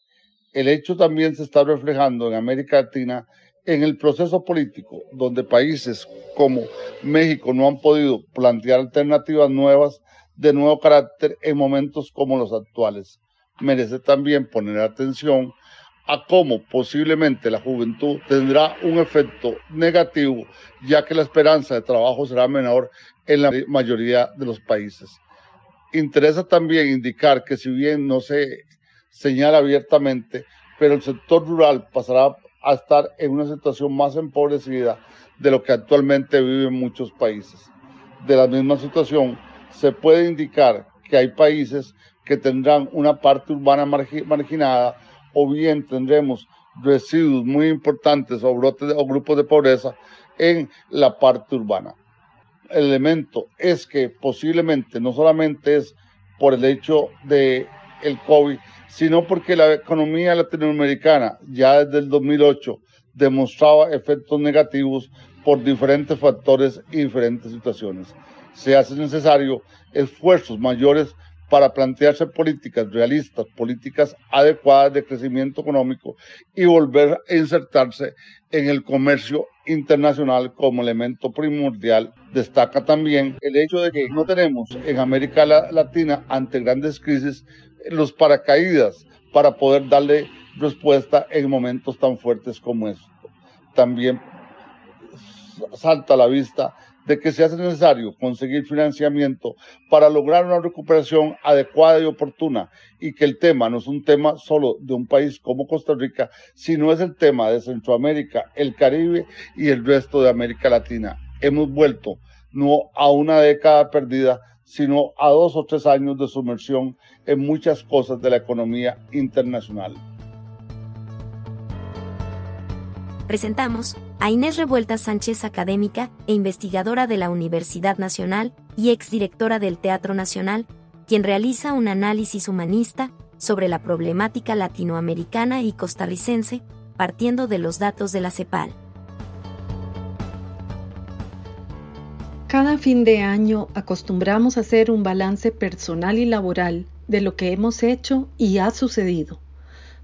El hecho también se está reflejando en América Latina en el proceso político, donde países como México no han podido plantear alternativas nuevas de nuevo carácter en momentos como los actuales. Merece también poner atención a cómo posiblemente la juventud tendrá un efecto negativo, ya que la esperanza de trabajo será menor en la mayoría de los países. Interesa también indicar que si bien no se señala abiertamente, pero el sector rural pasará a estar en una situación más empobrecida de lo que actualmente viven muchos países. De la misma situación, se puede indicar que hay países que tendrán una parte urbana marginada o bien tendremos residuos muy importantes o, o grupos de pobreza en la parte urbana elemento es que posiblemente no solamente es por el hecho de el COVID, sino porque la economía latinoamericana ya desde el 2008 demostraba efectos negativos por diferentes factores y diferentes situaciones. Se hace necesario esfuerzos mayores para plantearse políticas realistas, políticas adecuadas de crecimiento económico y volver a insertarse en el comercio internacional como elemento primordial. Destaca también el hecho de que no tenemos en América Latina, ante grandes crisis, los paracaídas para poder darle respuesta en momentos tan fuertes como estos. También salta a la vista de que se hace necesario conseguir financiamiento para lograr una recuperación adecuada y oportuna y que el tema no es un tema solo de un país como Costa Rica, sino es el tema de Centroamérica, el Caribe y el resto de América Latina. Hemos vuelto no a una década perdida, sino a dos o tres años de sumersión en muchas cosas de la economía internacional. Presentamos a Inés Revuelta Sánchez, académica e investigadora de la Universidad Nacional y exdirectora del Teatro Nacional, quien realiza un análisis humanista sobre la problemática latinoamericana y costarricense, partiendo de los datos de la CEPAL. Cada fin de año acostumbramos a hacer un balance personal y laboral de lo que hemos hecho y ha sucedido.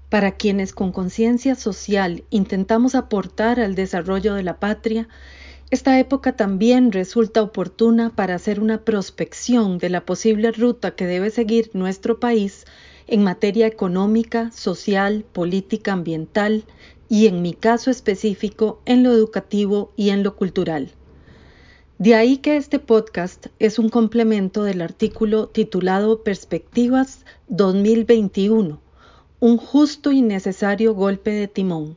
Para quienes con conciencia social intentamos aportar al desarrollo de la patria, esta época también resulta oportuna para hacer una prospección de la posible ruta que debe seguir nuestro país en materia económica, social, política, ambiental y en mi caso específico en lo educativo y en lo cultural. De ahí que este podcast es un complemento del artículo titulado Perspectivas 2021, un justo y necesario golpe de timón,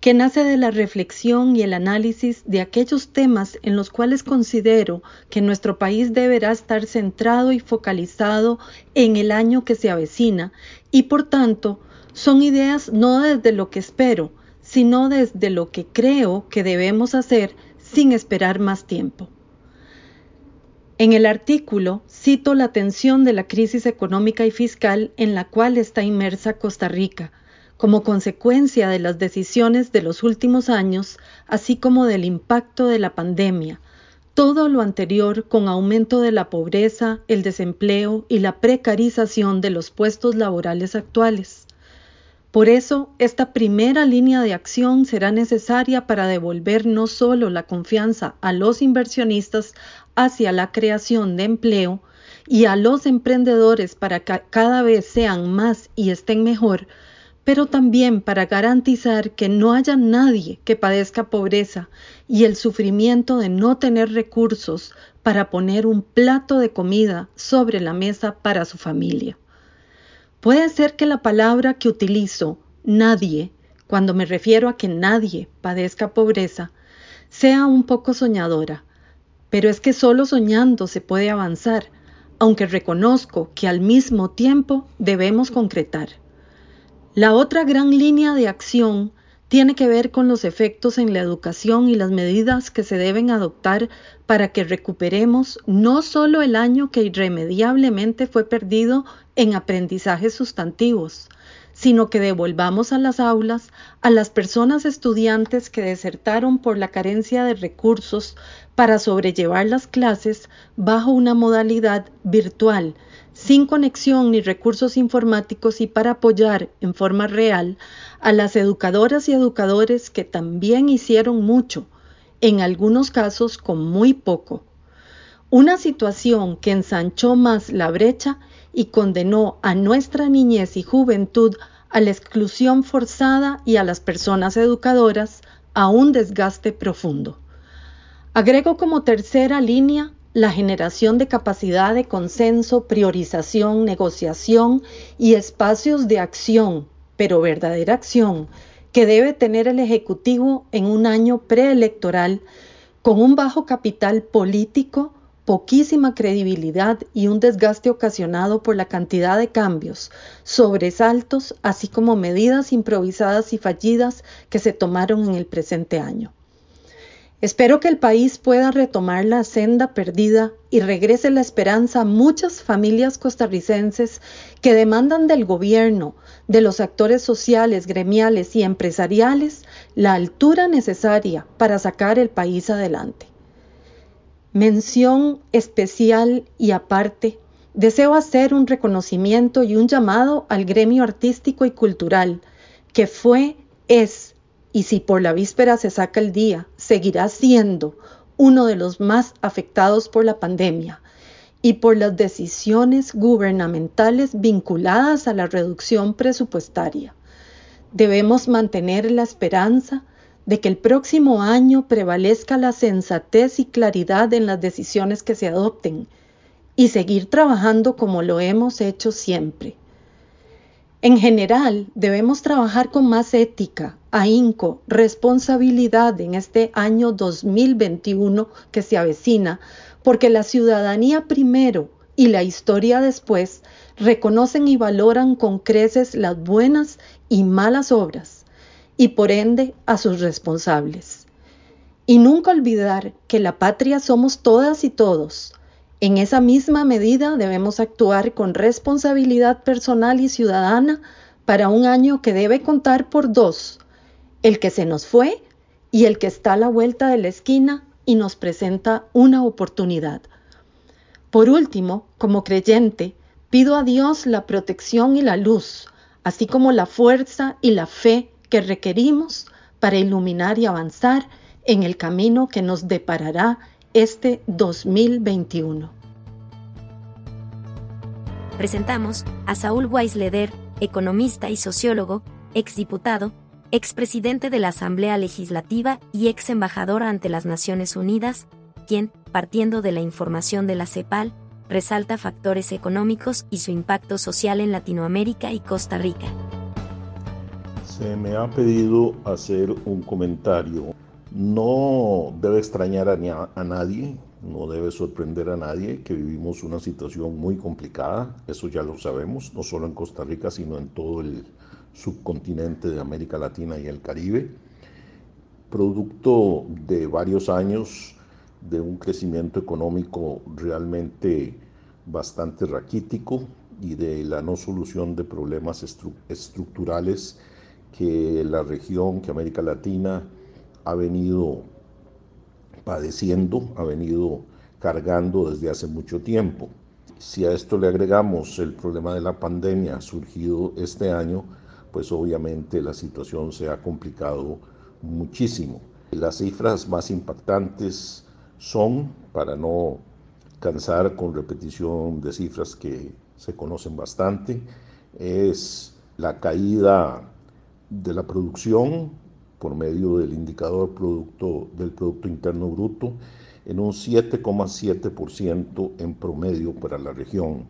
que nace de la reflexión y el análisis de aquellos temas en los cuales considero que nuestro país deberá estar centrado y focalizado en el año que se avecina y por tanto son ideas no desde lo que espero, sino desde lo que creo que debemos hacer sin esperar más tiempo. En el artículo cito la tensión de la crisis económica y fiscal en la cual está inmersa Costa Rica, como consecuencia de las decisiones de los últimos años, así como del impacto de la pandemia, todo lo anterior con aumento de la pobreza, el desempleo y la precarización de los puestos laborales actuales. Por eso, esta primera línea de acción será necesaria para devolver no solo la confianza a los inversionistas hacia la creación de empleo y a los emprendedores para que cada vez sean más y estén mejor, pero también para garantizar que no haya nadie que padezca pobreza y el sufrimiento de no tener recursos para poner un plato de comida sobre la mesa para su familia. Puede ser que la palabra que utilizo, nadie, cuando me refiero a que nadie padezca pobreza, sea un poco soñadora, pero es que solo soñando se puede avanzar, aunque reconozco que al mismo tiempo debemos concretar. La otra gran línea de acción tiene que ver con los efectos en la educación y las medidas que se deben adoptar para que recuperemos no solo el año que irremediablemente fue perdido en aprendizajes sustantivos, sino que devolvamos a las aulas a las personas estudiantes que desertaron por la carencia de recursos para sobrellevar las clases bajo una modalidad virtual, sin conexión ni recursos informáticos y para apoyar en forma real a las educadoras y educadores que también hicieron mucho, en algunos casos con muy poco. Una situación que ensanchó más la brecha y condenó a nuestra niñez y juventud a la exclusión forzada y a las personas educadoras a un desgaste profundo. Agrego como tercera línea la generación de capacidad de consenso, priorización, negociación y espacios de acción, pero verdadera acción, que debe tener el Ejecutivo en un año preelectoral con un bajo capital político, poquísima credibilidad y un desgaste ocasionado por la cantidad de cambios, sobresaltos, así como medidas improvisadas y fallidas que se tomaron en el presente año. Espero que el país pueda retomar la senda perdida y regrese la esperanza a muchas familias costarricenses que demandan del gobierno, de los actores sociales, gremiales y empresariales la altura necesaria para sacar el país adelante. Mención especial y aparte, deseo hacer un reconocimiento y un llamado al gremio artístico y cultural, que fue, es, y si por la víspera se saca el día, seguirá siendo uno de los más afectados por la pandemia y por las decisiones gubernamentales vinculadas a la reducción presupuestaria. Debemos mantener la esperanza de que el próximo año prevalezca la sensatez y claridad en las decisiones que se adopten y seguir trabajando como lo hemos hecho siempre. En general, debemos trabajar con más ética, ahínco, responsabilidad en este año 2021 que se avecina, porque la ciudadanía primero y la historia después reconocen y valoran con creces las buenas y malas obras y por ende a sus responsables. Y nunca olvidar que la patria somos todas y todos. En esa misma medida debemos actuar con responsabilidad personal y ciudadana para un año que debe contar por dos, el que se nos fue y el que está a la vuelta de la esquina y nos presenta una oportunidad. Por último, como creyente, pido a Dios la protección y la luz, así como la fuerza y la fe que requerimos para iluminar y avanzar en el camino que nos deparará este 2021. Presentamos a Saúl Weisleder, economista y sociólogo, exdiputado, expresidente de la Asamblea Legislativa y ex embajador ante las Naciones Unidas, quien, partiendo de la información de la CEPAL, resalta factores económicos y su impacto social en Latinoamérica y Costa Rica. Se me ha pedido hacer un comentario. No debe extrañar a, nadie, no debe sorprender a nadie que vivimos una situación muy complicada, eso ya lo sabemos, no solo en Costa Rica, sino en todo el subcontinente de América Latina y el Caribe, producto de varios años de un crecimiento económico realmente bastante raquítico y de la no solución de problemas estructurales que la región, que América Latina ha venido padeciendo, ha venido cargando desde hace mucho tiempo. Si a esto le agregamos el problema de la pandemia surgido este año, pues obviamente la situación se ha complicado muchísimo. Las cifras más impactantes son, para no cansar con repetición de cifras que se conocen bastante, es la caída de la producción por medio del indicador producto, del Producto Interno Bruto en un 7,7% en promedio para la región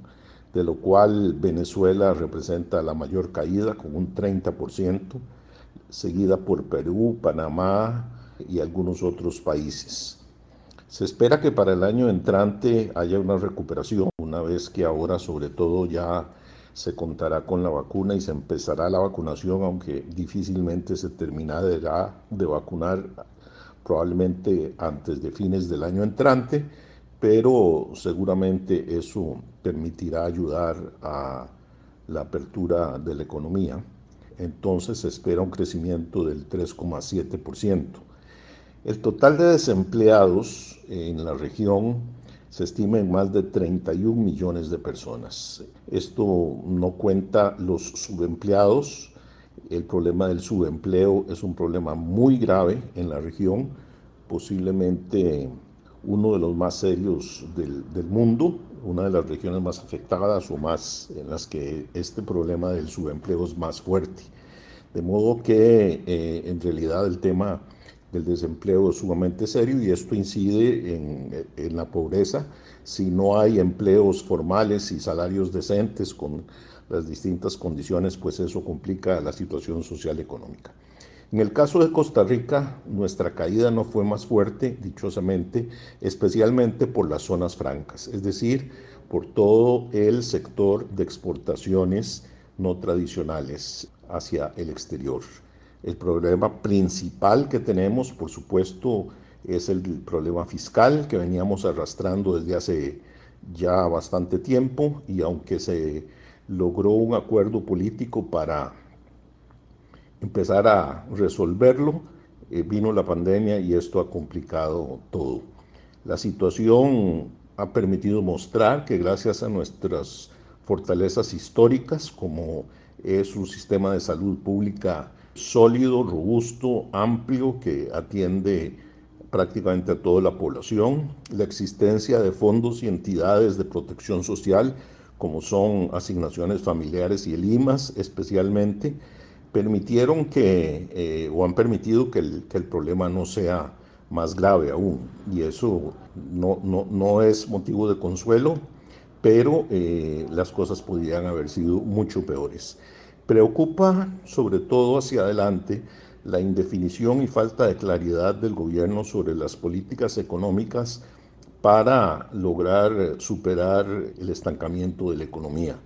de lo cual Venezuela representa la mayor caída con un 30%, seguida por Perú, Panamá y algunos otros países. Se espera que para el año entrante haya una recuperación, una vez que ahora sobre todo ya se contará con la vacuna y se empezará la vacunación, aunque difícilmente se terminará de vacunar probablemente antes de fines del año entrante pero seguramente eso permitirá ayudar a la apertura de la economía. Entonces se espera un crecimiento del 3,7%. El total de desempleados en la región se estima en más de 31 millones de personas. Esto no cuenta los subempleados. El problema del subempleo es un problema muy grave en la región, posiblemente uno de los más serios del, mundo, una de las regiones más afectadas o más en las que este problema del subempleo es más fuerte. De modo que eh, en realidad el tema del desempleo es sumamente serio y esto incide en, en, la pobreza. Si no hay empleos formales y salarios decentes con las distintas condiciones, pues eso complica la situación social económica. En el caso de Costa Rica, nuestra caída no fue más fuerte, dichosamente, especialmente por las zonas francas, es decir, por todo el sector de exportaciones no tradicionales hacia el exterior. El problema principal que tenemos, por supuesto, es el problema fiscal que veníamos arrastrando desde hace ya bastante tiempo y aunque se logró un acuerdo político para empezar a resolverlo, eh, vino la pandemia y esto ha complicado todo. La situación ha permitido mostrar que gracias a nuestras fortalezas históricas, como es un sistema de salud pública sólido, robusto, amplio, que atiende prácticamente a toda la población, la existencia de fondos y entidades de protección social, como son asignaciones familiares y el IMAS especialmente, permitieron que, eh, o han permitido que el, que el, problema no sea más grave aún. Y eso no, no, no es motivo de consuelo, pero eh, las cosas podrían haber sido mucho peores. Preocupa sobre todo hacia adelante la indefinición y falta de claridad del gobierno sobre las políticas económicas para lograr superar el estancamiento de la economía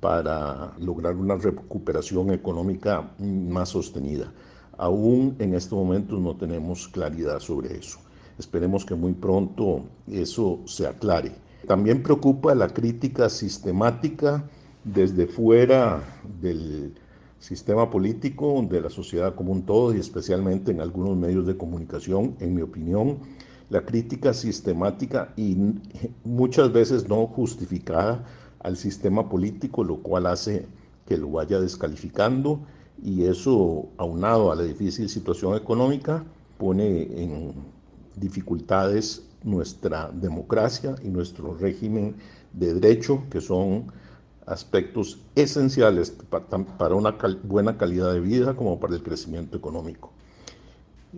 para lograr una recuperación económica más sostenida. Aún en este momento no tenemos claridad sobre eso. Esperemos que muy pronto eso se aclare. También preocupa la crítica sistemática desde fuera del sistema político, de la sociedad como un todo y especialmente en algunos medios de comunicación, en mi opinión, la crítica sistemática y muchas veces no justificada al sistema político, lo cual hace que lo vaya descalificando y eso, aunado a la difícil situación económica, pone en dificultades nuestra democracia y nuestro régimen de derecho, que son aspectos esenciales para una buena calidad de vida como para el crecimiento económico.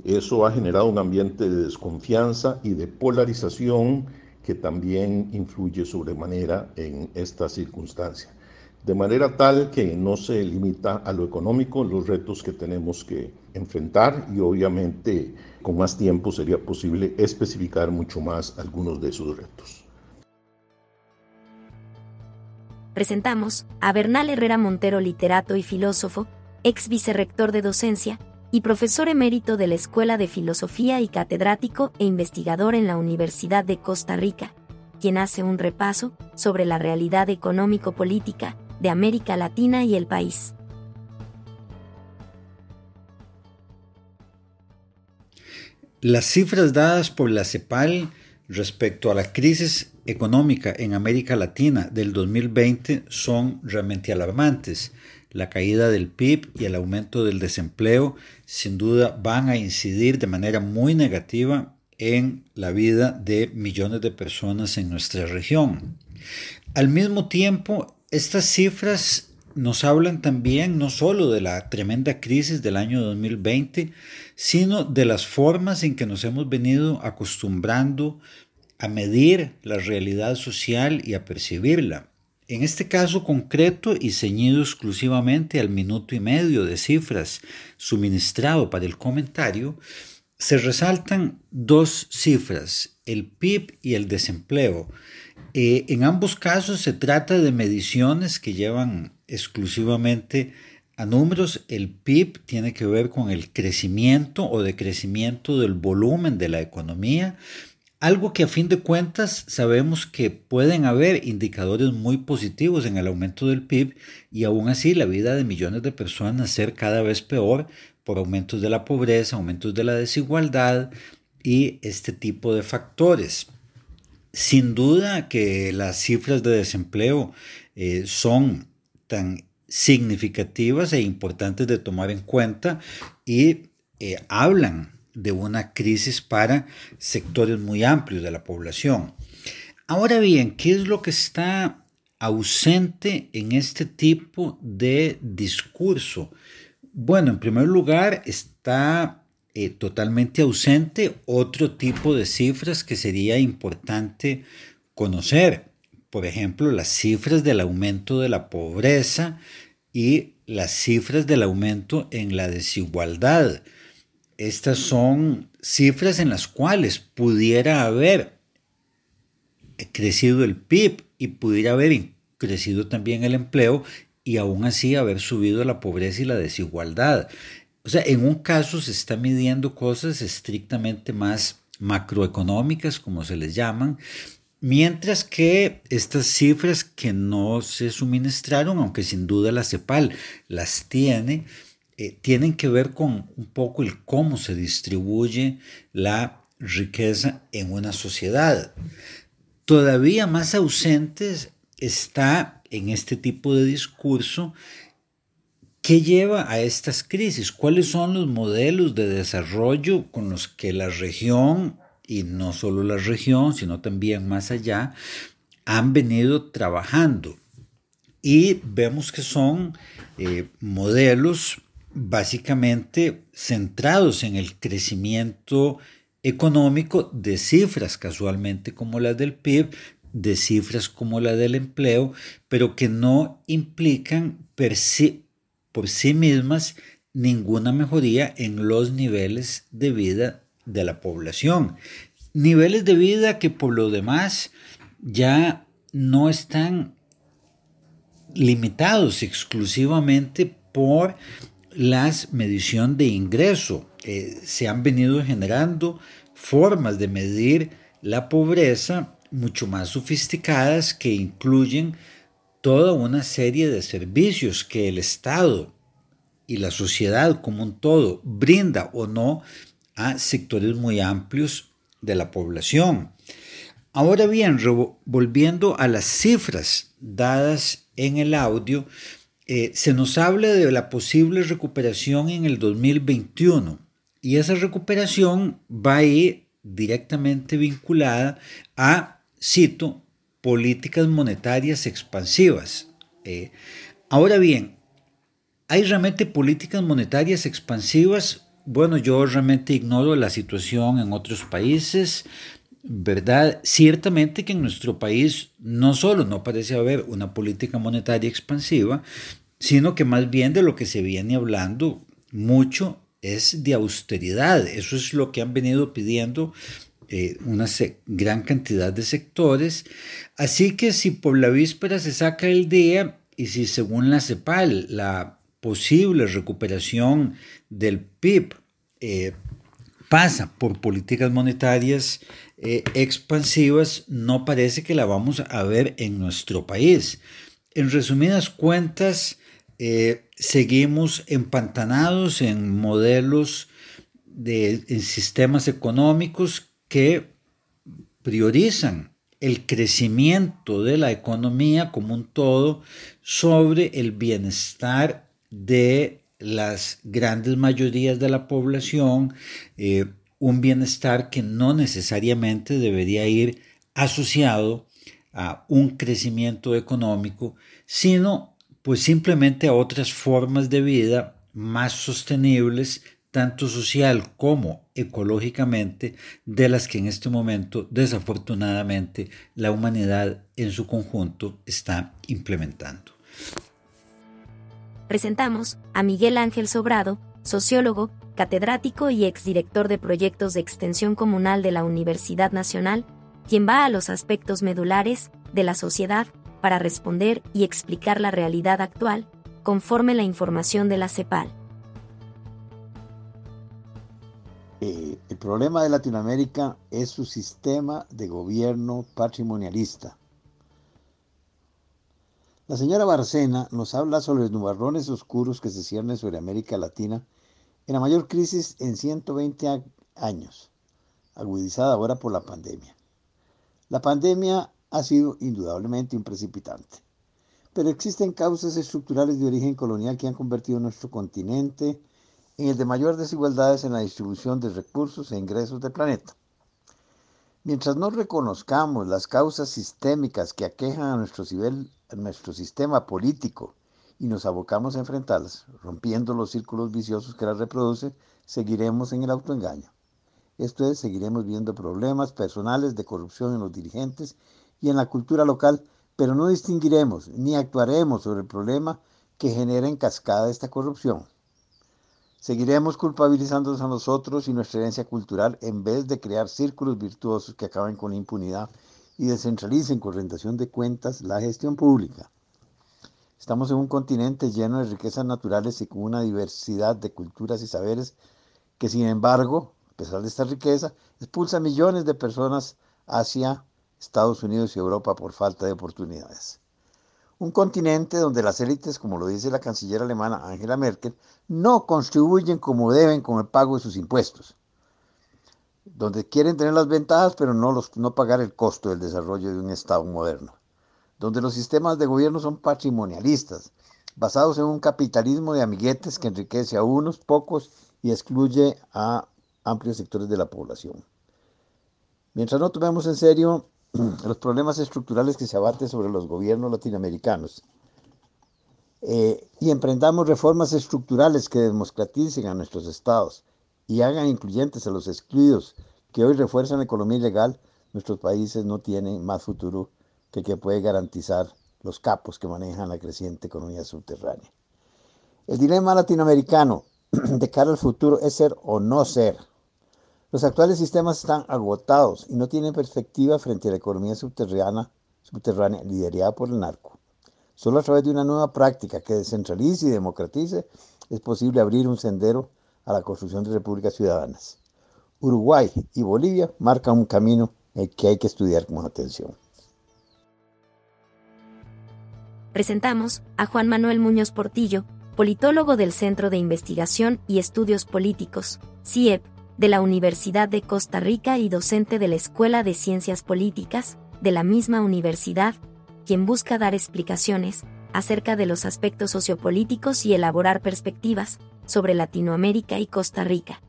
Eso ha generado un ambiente de desconfianza y de polarización que también influye sobremanera en esta circunstancia. De manera tal que no se limita a lo económico los retos que tenemos que enfrentar y obviamente con más tiempo sería posible especificar mucho más algunos de esos retos. Presentamos a Bernal Herrera Montero, literato y filósofo, ex vicerrector de docencia y profesor emérito de la Escuela de Filosofía y catedrático e investigador en la Universidad de Costa Rica, quien hace un repaso sobre la realidad económico-política de América Latina y el país. Las cifras dadas por la CEPAL respecto a la crisis económica en América Latina del 2020 son realmente alarmantes. La caída del PIB y el aumento del desempleo sin duda van a incidir de manera muy negativa en la vida de millones de personas en nuestra región. Al mismo tiempo, estas cifras nos hablan también no solo de la tremenda crisis del año 2020, sino de las formas en que nos hemos venido acostumbrando a medir la realidad social y a percibirla. En este caso concreto y ceñido exclusivamente al minuto y medio de cifras suministrado para el comentario, se resaltan dos cifras, el PIB y el desempleo. Eh, en ambos casos se trata de mediciones que llevan exclusivamente a números. El PIB tiene que ver con el crecimiento o decrecimiento del volumen de la economía algo que a fin de cuentas sabemos que pueden haber indicadores muy positivos en el aumento del PIB y aún así la vida de millones de personas ser cada vez peor por aumentos de la pobreza, aumentos de la desigualdad y este tipo de factores. Sin duda que las cifras de desempleo eh, son tan significativas e importantes de tomar en cuenta y eh, hablan de una crisis para sectores muy amplios de la población. Ahora bien, ¿qué es lo que está ausente en este tipo de discurso? Bueno, en primer lugar, está eh, totalmente ausente otro tipo de cifras que sería importante conocer. Por ejemplo, las cifras del aumento de la pobreza y las cifras del aumento en la desigualdad. Estas son cifras en las cuales pudiera haber crecido el PIB y pudiera haber crecido también el empleo y aún así haber subido la pobreza y la desigualdad. O sea, en un caso se está midiendo cosas estrictamente más macroeconómicas, como se les llaman, mientras que estas cifras que no se suministraron, aunque sin duda la CEPAL las tiene, eh, tienen que ver con un poco el cómo se distribuye la riqueza en una sociedad. Todavía más ausentes está en este tipo de discurso ¿Qué lleva a estas crisis? ¿Cuáles son los modelos de desarrollo con los que la región, y no solo la región, sino también más allá, han venido trabajando? Y vemos que son eh, modelos básicamente centrados en el crecimiento económico de cifras casualmente como las del PIB, de cifras como la del empleo, pero que no implican por sí mismas ninguna mejoría en los niveles de vida de la población. Niveles de vida que por lo demás ya no están limitados exclusivamente por las medición de ingreso. Eh, se han venido generando formas de medir la pobreza mucho más sofisticadas que incluyen toda una serie de servicios que el Estado y la sociedad como un todo brinda o no a sectores muy amplios de la población. Ahora bien, volviendo a las cifras dadas en el audio, eh, se nos habla de la posible recuperación en el 2021 y esa recuperación va a ir directamente vinculada a, cito, políticas monetarias expansivas. Eh, ahora bien, ¿hay realmente políticas monetarias expansivas? Bueno, yo realmente ignoro la situación en otros países, ¿verdad? Ciertamente que en nuestro país no solo no parece haber una política monetaria expansiva, sino que más bien de lo que se viene hablando mucho es de austeridad. Eso es lo que han venido pidiendo eh, una gran cantidad de sectores. Así que si por la víspera se saca el día y si según la CEPAL la posible recuperación del PIB eh, pasa por políticas monetarias eh, expansivas, no parece que la vamos a ver en nuestro país. En resumidas cuentas, eh, seguimos empantanados en modelos de en sistemas económicos que priorizan el crecimiento de la economía como un todo sobre el bienestar de las grandes mayorías de la población, eh, un bienestar que no necesariamente debería ir asociado a un crecimiento económico, sino pues simplemente a otras formas de vida más sostenibles, tanto social como ecológicamente, de las que en este momento desafortunadamente la humanidad en su conjunto está implementando. Presentamos a Miguel Ángel Sobrado, sociólogo, catedrático y exdirector de proyectos de extensión comunal de la Universidad Nacional, quien va a los aspectos medulares de la sociedad para responder y explicar la realidad actual, conforme la información de la CEPAL. Eh, el problema de Latinoamérica es su sistema de gobierno patrimonialista. La señora Barcena nos habla sobre los nubarrones oscuros que se ciernen sobre América Latina en la mayor crisis en 120 años, agudizada ahora por la pandemia. La pandemia ha sido indudablemente un precipitante, pero existen causas estructurales de origen colonial que han convertido nuestro continente en el de mayor desigualdades en la distribución de recursos e ingresos del planeta. Mientras no reconozcamos las causas sistémicas que aquejan a nuestro, nuestro sistema político y nos abocamos a enfrentarlas, rompiendo los círculos viciosos que las reproducen, seguiremos en el autoengaño. Esto es, seguiremos viendo problemas personales de corrupción en los dirigentes y en la cultura local, pero no distinguiremos ni actuaremos sobre el problema que genera en cascada esta corrupción. Seguiremos culpabilizándonos a nosotros y nuestra herencia cultural en vez de crear círculos virtuosos que acaben con la impunidad y descentralicen con rendición de cuentas la gestión pública. Estamos en un continente lleno de riquezas naturales y con una diversidad de culturas y saberes que, sin embargo, a pesar de esta riqueza, expulsa millones de personas hacia Estados Unidos y Europa por falta de oportunidades. Un continente donde las élites, como lo dice la canciller alemana Angela Merkel, no contribuyen como deben con el pago de sus impuestos. Donde quieren tener las ventajas, pero no, los, no pagar el costo del desarrollo de un Estado moderno donde los sistemas de gobierno son patrimonialistas, basados en un capitalismo de amiguetes que enriquece a unos pocos y excluye a amplios sectores de la población. Mientras no tomemos en serio los problemas estructurales que se abaten sobre los gobiernos latinoamericanos eh, y emprendamos reformas estructurales que democraticen a nuestros estados y hagan incluyentes a los excluidos que hoy refuerzan la economía ilegal, nuestros países no tienen más futuro que que puede garantizar los capos que manejan la creciente economía subterránea. El dilema latinoamericano de cara al futuro es ser o no ser. Los actuales sistemas están agotados y no tienen perspectiva frente a la economía subterránea, liderada por el narco. Solo a través de una nueva práctica que descentralice y democratice es posible abrir un sendero a la construcción de repúblicas ciudadanas. Uruguay y Bolivia marcan un camino que hay que estudiar con atención. Presentamos a Juan Manuel Muñoz Portillo, politólogo del Centro de Investigación y Estudios Políticos, CIEP, de la Universidad de Costa Rica y docente de la Escuela de Ciencias Políticas, de la misma universidad, quien busca dar explicaciones acerca de los aspectos sociopolíticos y elaborar perspectivas sobre Latinoamérica y Costa Rica.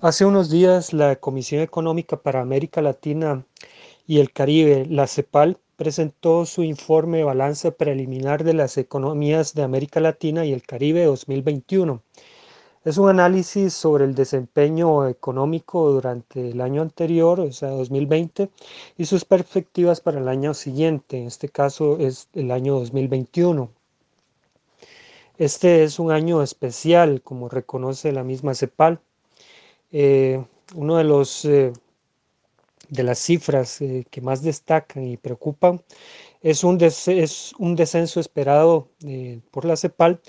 Hace unos días la Comisión Económica para América Latina y el Caribe, la CEPAL, presentó su informe Balance Preliminar de las Economías de América Latina y el Caribe 2021 es un análisis sobre el desempeño económico durante el año anterior, o sea, 2020, y sus perspectivas para el año siguiente, en este caso es el año 2021. Este es un año especial, como reconoce la misma CEPAL. Eh, uno de los eh, de las cifras eh, que más destacan y preocupan es un, es un descenso esperado por la CEPAL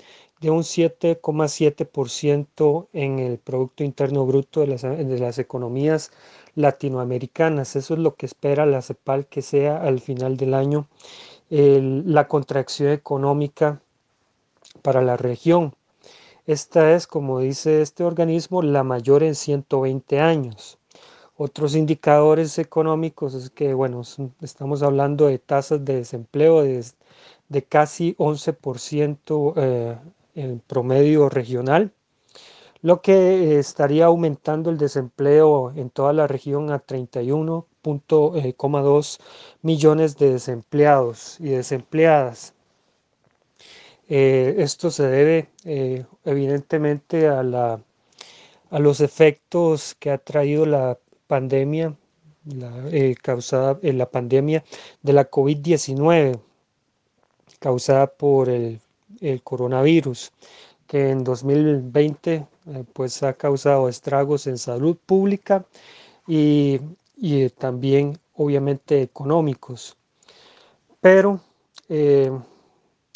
de un 7,7% en el Producto Interno Bruto de las, de las, economías latinoamericanas. Eso es lo que espera la CEPAL que sea al final del año la contracción económica para la región. Esta es, como dice este organismo, la mayor en 120 años. Otros indicadores económicos es que, bueno, estamos hablando de tasas de desempleo de, de casi 11% eh, en promedio regional, lo que estaría aumentando el desempleo en toda la región a 31,2 eh, millones de desempleados y desempleadas. Eh, esto se debe eh, evidentemente a, la, a los efectos que ha traído la pandemia, la, causada en la pandemia de la COVID-19, causada por el el coronavirus, que en 2020 eh, pues ha causado estragos en salud pública y, y también obviamente económicos. Pero eh,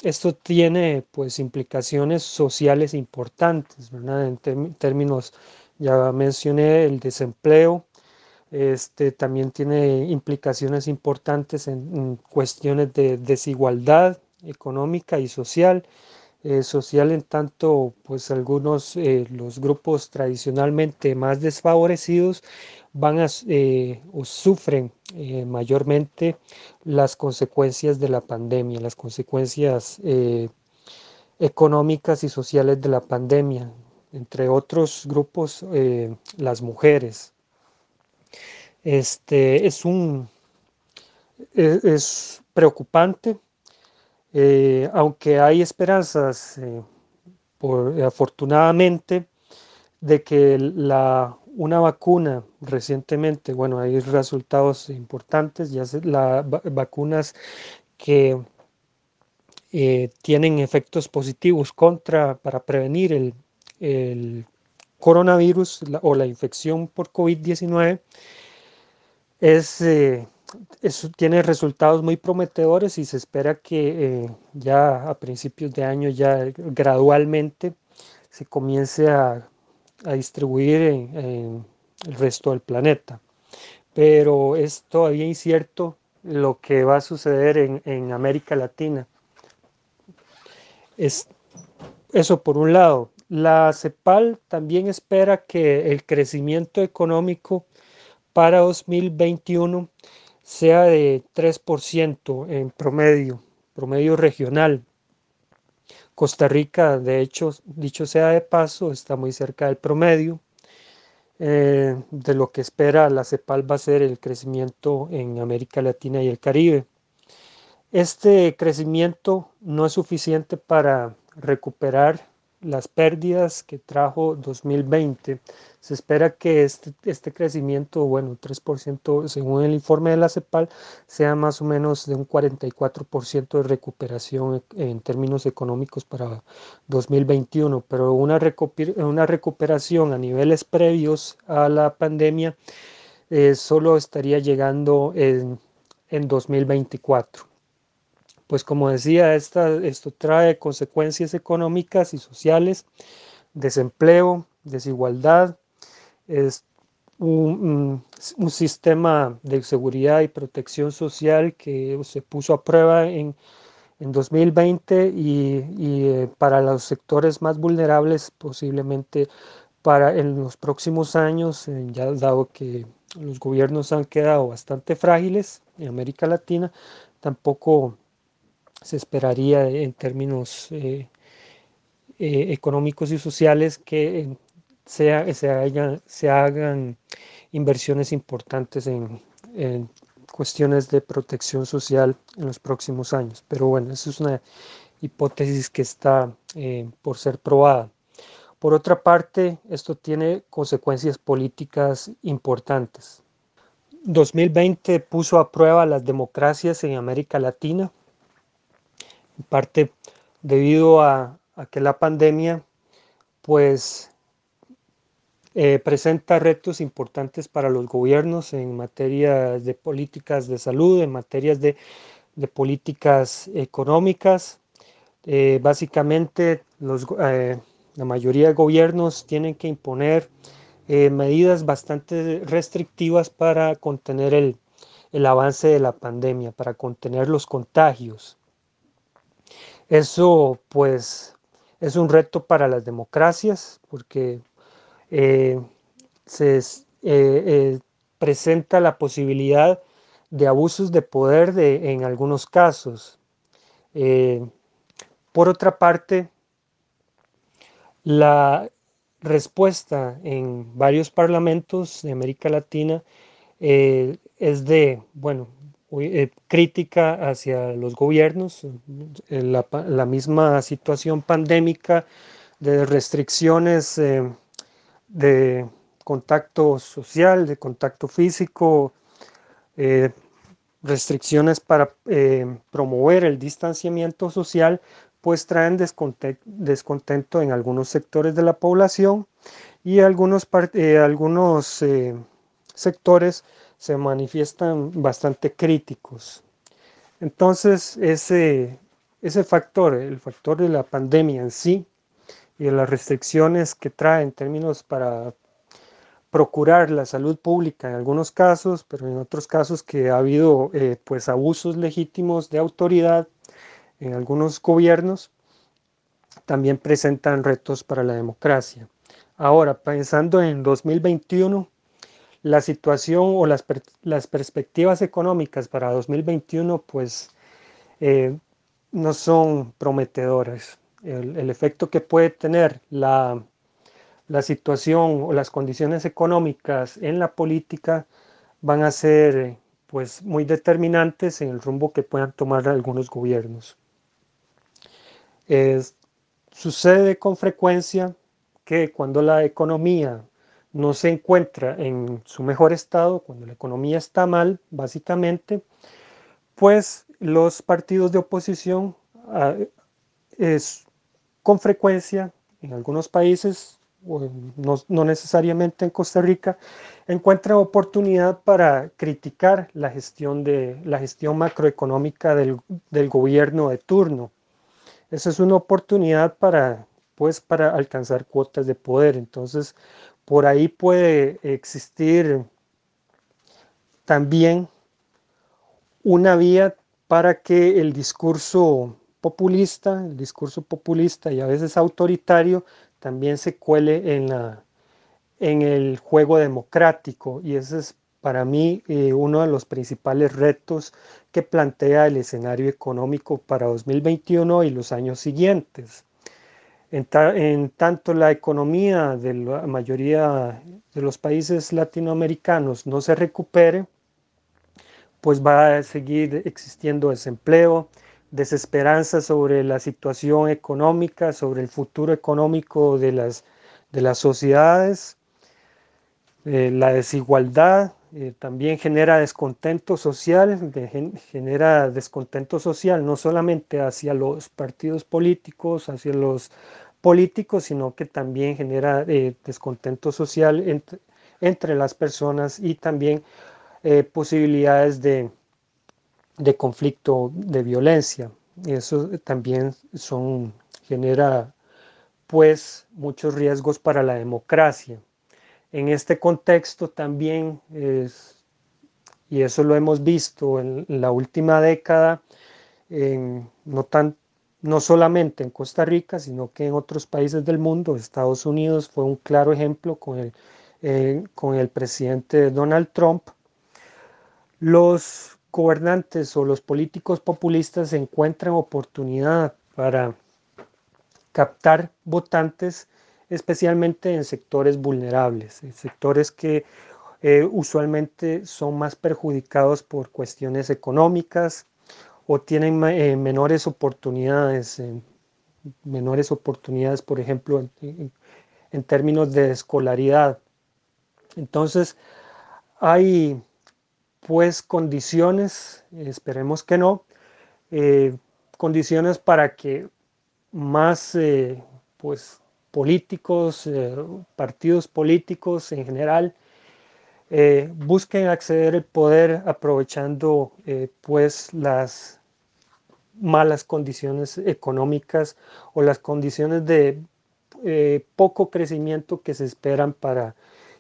esto tiene pues implicaciones sociales importantes, En términos, ya mencioné el desempleo, este también tiene implicaciones importantes en cuestiones de desigualdad económica y social. Eh, social en tanto pues algunos eh, los grupos tradicionalmente más desfavorecidos van a, eh, o sufren mayormente las consecuencias de la pandemia, las consecuencias económicas y sociales de la pandemia, entre otros grupos las mujeres. Este es un es preocupante eh, aunque hay esperanzas, eh, por, afortunadamente, de que la, una vacuna recientemente, bueno, hay resultados importantes, ya las vacunas que eh, tienen efectos positivos contra, para prevenir el coronavirus o la infección por COVID-19, es eso tiene resultados muy prometedores y se espera que eh, ya a principios de año ya gradualmente se comience a, distribuir en, el resto del planeta. Pero es todavía incierto lo que va a suceder en, en América Latina. Es, eso por un lado. La CEPAL también espera que el crecimiento económico para 2021 sea de 3% en promedio, promedio regional. Costa Rica, de hecho, dicho sea de paso, está muy cerca del promedio eh, de lo que espera la CEPAL va a ser el crecimiento en América Latina y el Caribe. Este crecimiento no es suficiente para recuperar las pérdidas que trajo 2020. Se espera que este, este crecimiento, bueno, 3% según el informe de la CEPAL, sea más o menos de un 44% de recuperación en términos económicos para 2021, pero una, una recuperación a niveles previos a la pandemia eh, solo estaría llegando en, en 2024. Pues como decía, esto trae consecuencias económicas y sociales, desempleo, desigualdad, es un, sistema de seguridad y protección social que se puso a prueba en, en 2020 y, eh, para los sectores más vulnerables posiblemente para en los próximos años, eh, ya dado que los gobiernos han quedado bastante frágiles en América Latina, tampoco se esperaría en términos eh, económicos y sociales que se, se hagan inversiones importantes en, cuestiones de protección social en los próximos años. Pero bueno, eso es una hipótesis que está eh, por ser probada. Por otra parte, esto tiene consecuencias políticas importantes. 2020 puso a prueba las democracias en América Latina, en parte debido a, que la pandemia pues eh, presenta retos importantes para los gobiernos en materia de políticas de salud, en materias de, políticas económicas. Eh, básicamente, los, eh, la mayoría de gobiernos tienen que imponer medidas bastante restrictivas para contener el, el avance de la pandemia, para contener los contagios. Eso, pues, es un reto para las democracias, porque eh, se eh, eh, presenta la posibilidad de abusos de poder de, en algunos casos. por otra parte, la respuesta en varios parlamentos de América Latina es de, bueno, crítica hacia los gobiernos, la, la, misma situación pandémica de restricciones de contacto social, de contacto físico, eh, restricciones para eh, promover el distanciamiento social, pues traen descontento, en algunos sectores de la población y algunos, eh, algunos sectores se manifiestan bastante críticos. Entonces, ese, ese factor, el factor de la pandemia en sí, y de las restricciones que trae en términos para procurar la salud pública en algunos casos, pero en otros casos que ha habido eh, pues abusos legítimos de autoridad en algunos gobiernos, también presentan retos para la democracia. Ahora, pensando en 2021, la situación o las, perspectivas económicas para 2021 pues eh, no son prometedoras el, efecto que puede tener la, situación o las condiciones económicas en la política van a ser pues muy determinantes en el rumbo que puedan tomar algunos gobiernos. sucede con frecuencia que cuando la economía no se encuentra en su mejor estado, cuando la economía está mal, básicamente, pues los partidos de oposición ah, es, con frecuencia en algunos países, no, necesariamente en Costa Rica, encuentra oportunidad para criticar la gestión, de, la gestión macroeconómica del, gobierno de turno. Esa es una oportunidad para, pues, para alcanzar cuotas de poder. Entonces, por ahí puede existir también una vía para que el discurso populista, el discurso populista y a veces autoritario también se cuele en, la, en el juego democrático y ese es para mí eh, uno de los principales retos que plantea el escenario económico para 2021 y los años siguientes. En, tanto la economía de la mayoría de los países latinoamericanos no se recupere, pues va a seguir existiendo desempleo, desesperanza sobre la situación económica, sobre el futuro económico de las, de las sociedades. Eh, la desigualdad eh, también genera descontento social, genera descontento social no solamente hacia los partidos políticos, hacia los políticos, sino que también genera eh, descontento social entre, entre, las personas y también posibilidades de, de conflicto, de violencia. Eso también son, genera pues muchos riesgos para la democracia. En este contexto también es, y eso lo hemos visto en la última década, no, tan, no solamente en Costa Rica, sino que en otros países del mundo. Estados Unidos fue un claro ejemplo con el, eh, con el presidente Donald Trump. Los gobernantes o los políticos populistas encuentran oportunidad para captar votantes, especialmente en sectores vulnerables, en sectores que eh, usualmente son más perjudicados por cuestiones económicas, o tienen eh, menores oportunidades, menores oportunidades, por ejemplo, en, términos de escolaridad. Entonces, hay pues condiciones, esperemos que no, eh, condiciones para que más eh, pues políticos, partidos políticos en general, eh, busquen acceder al poder aprovechando eh, pues las malas condiciones económicas o las condiciones de eh, poco crecimiento que se esperan para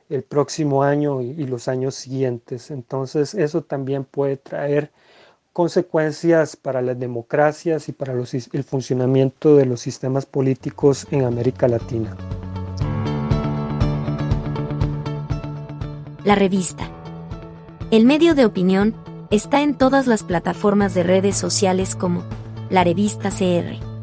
el próximo año y, los años siguientes. Entonces eso también puede traer consecuencias para las democracias y para el funcionamiento de los sistemas políticos en América Latina. la revista. El medio de opinión está en todas las plataformas de redes sociales como la revista CR.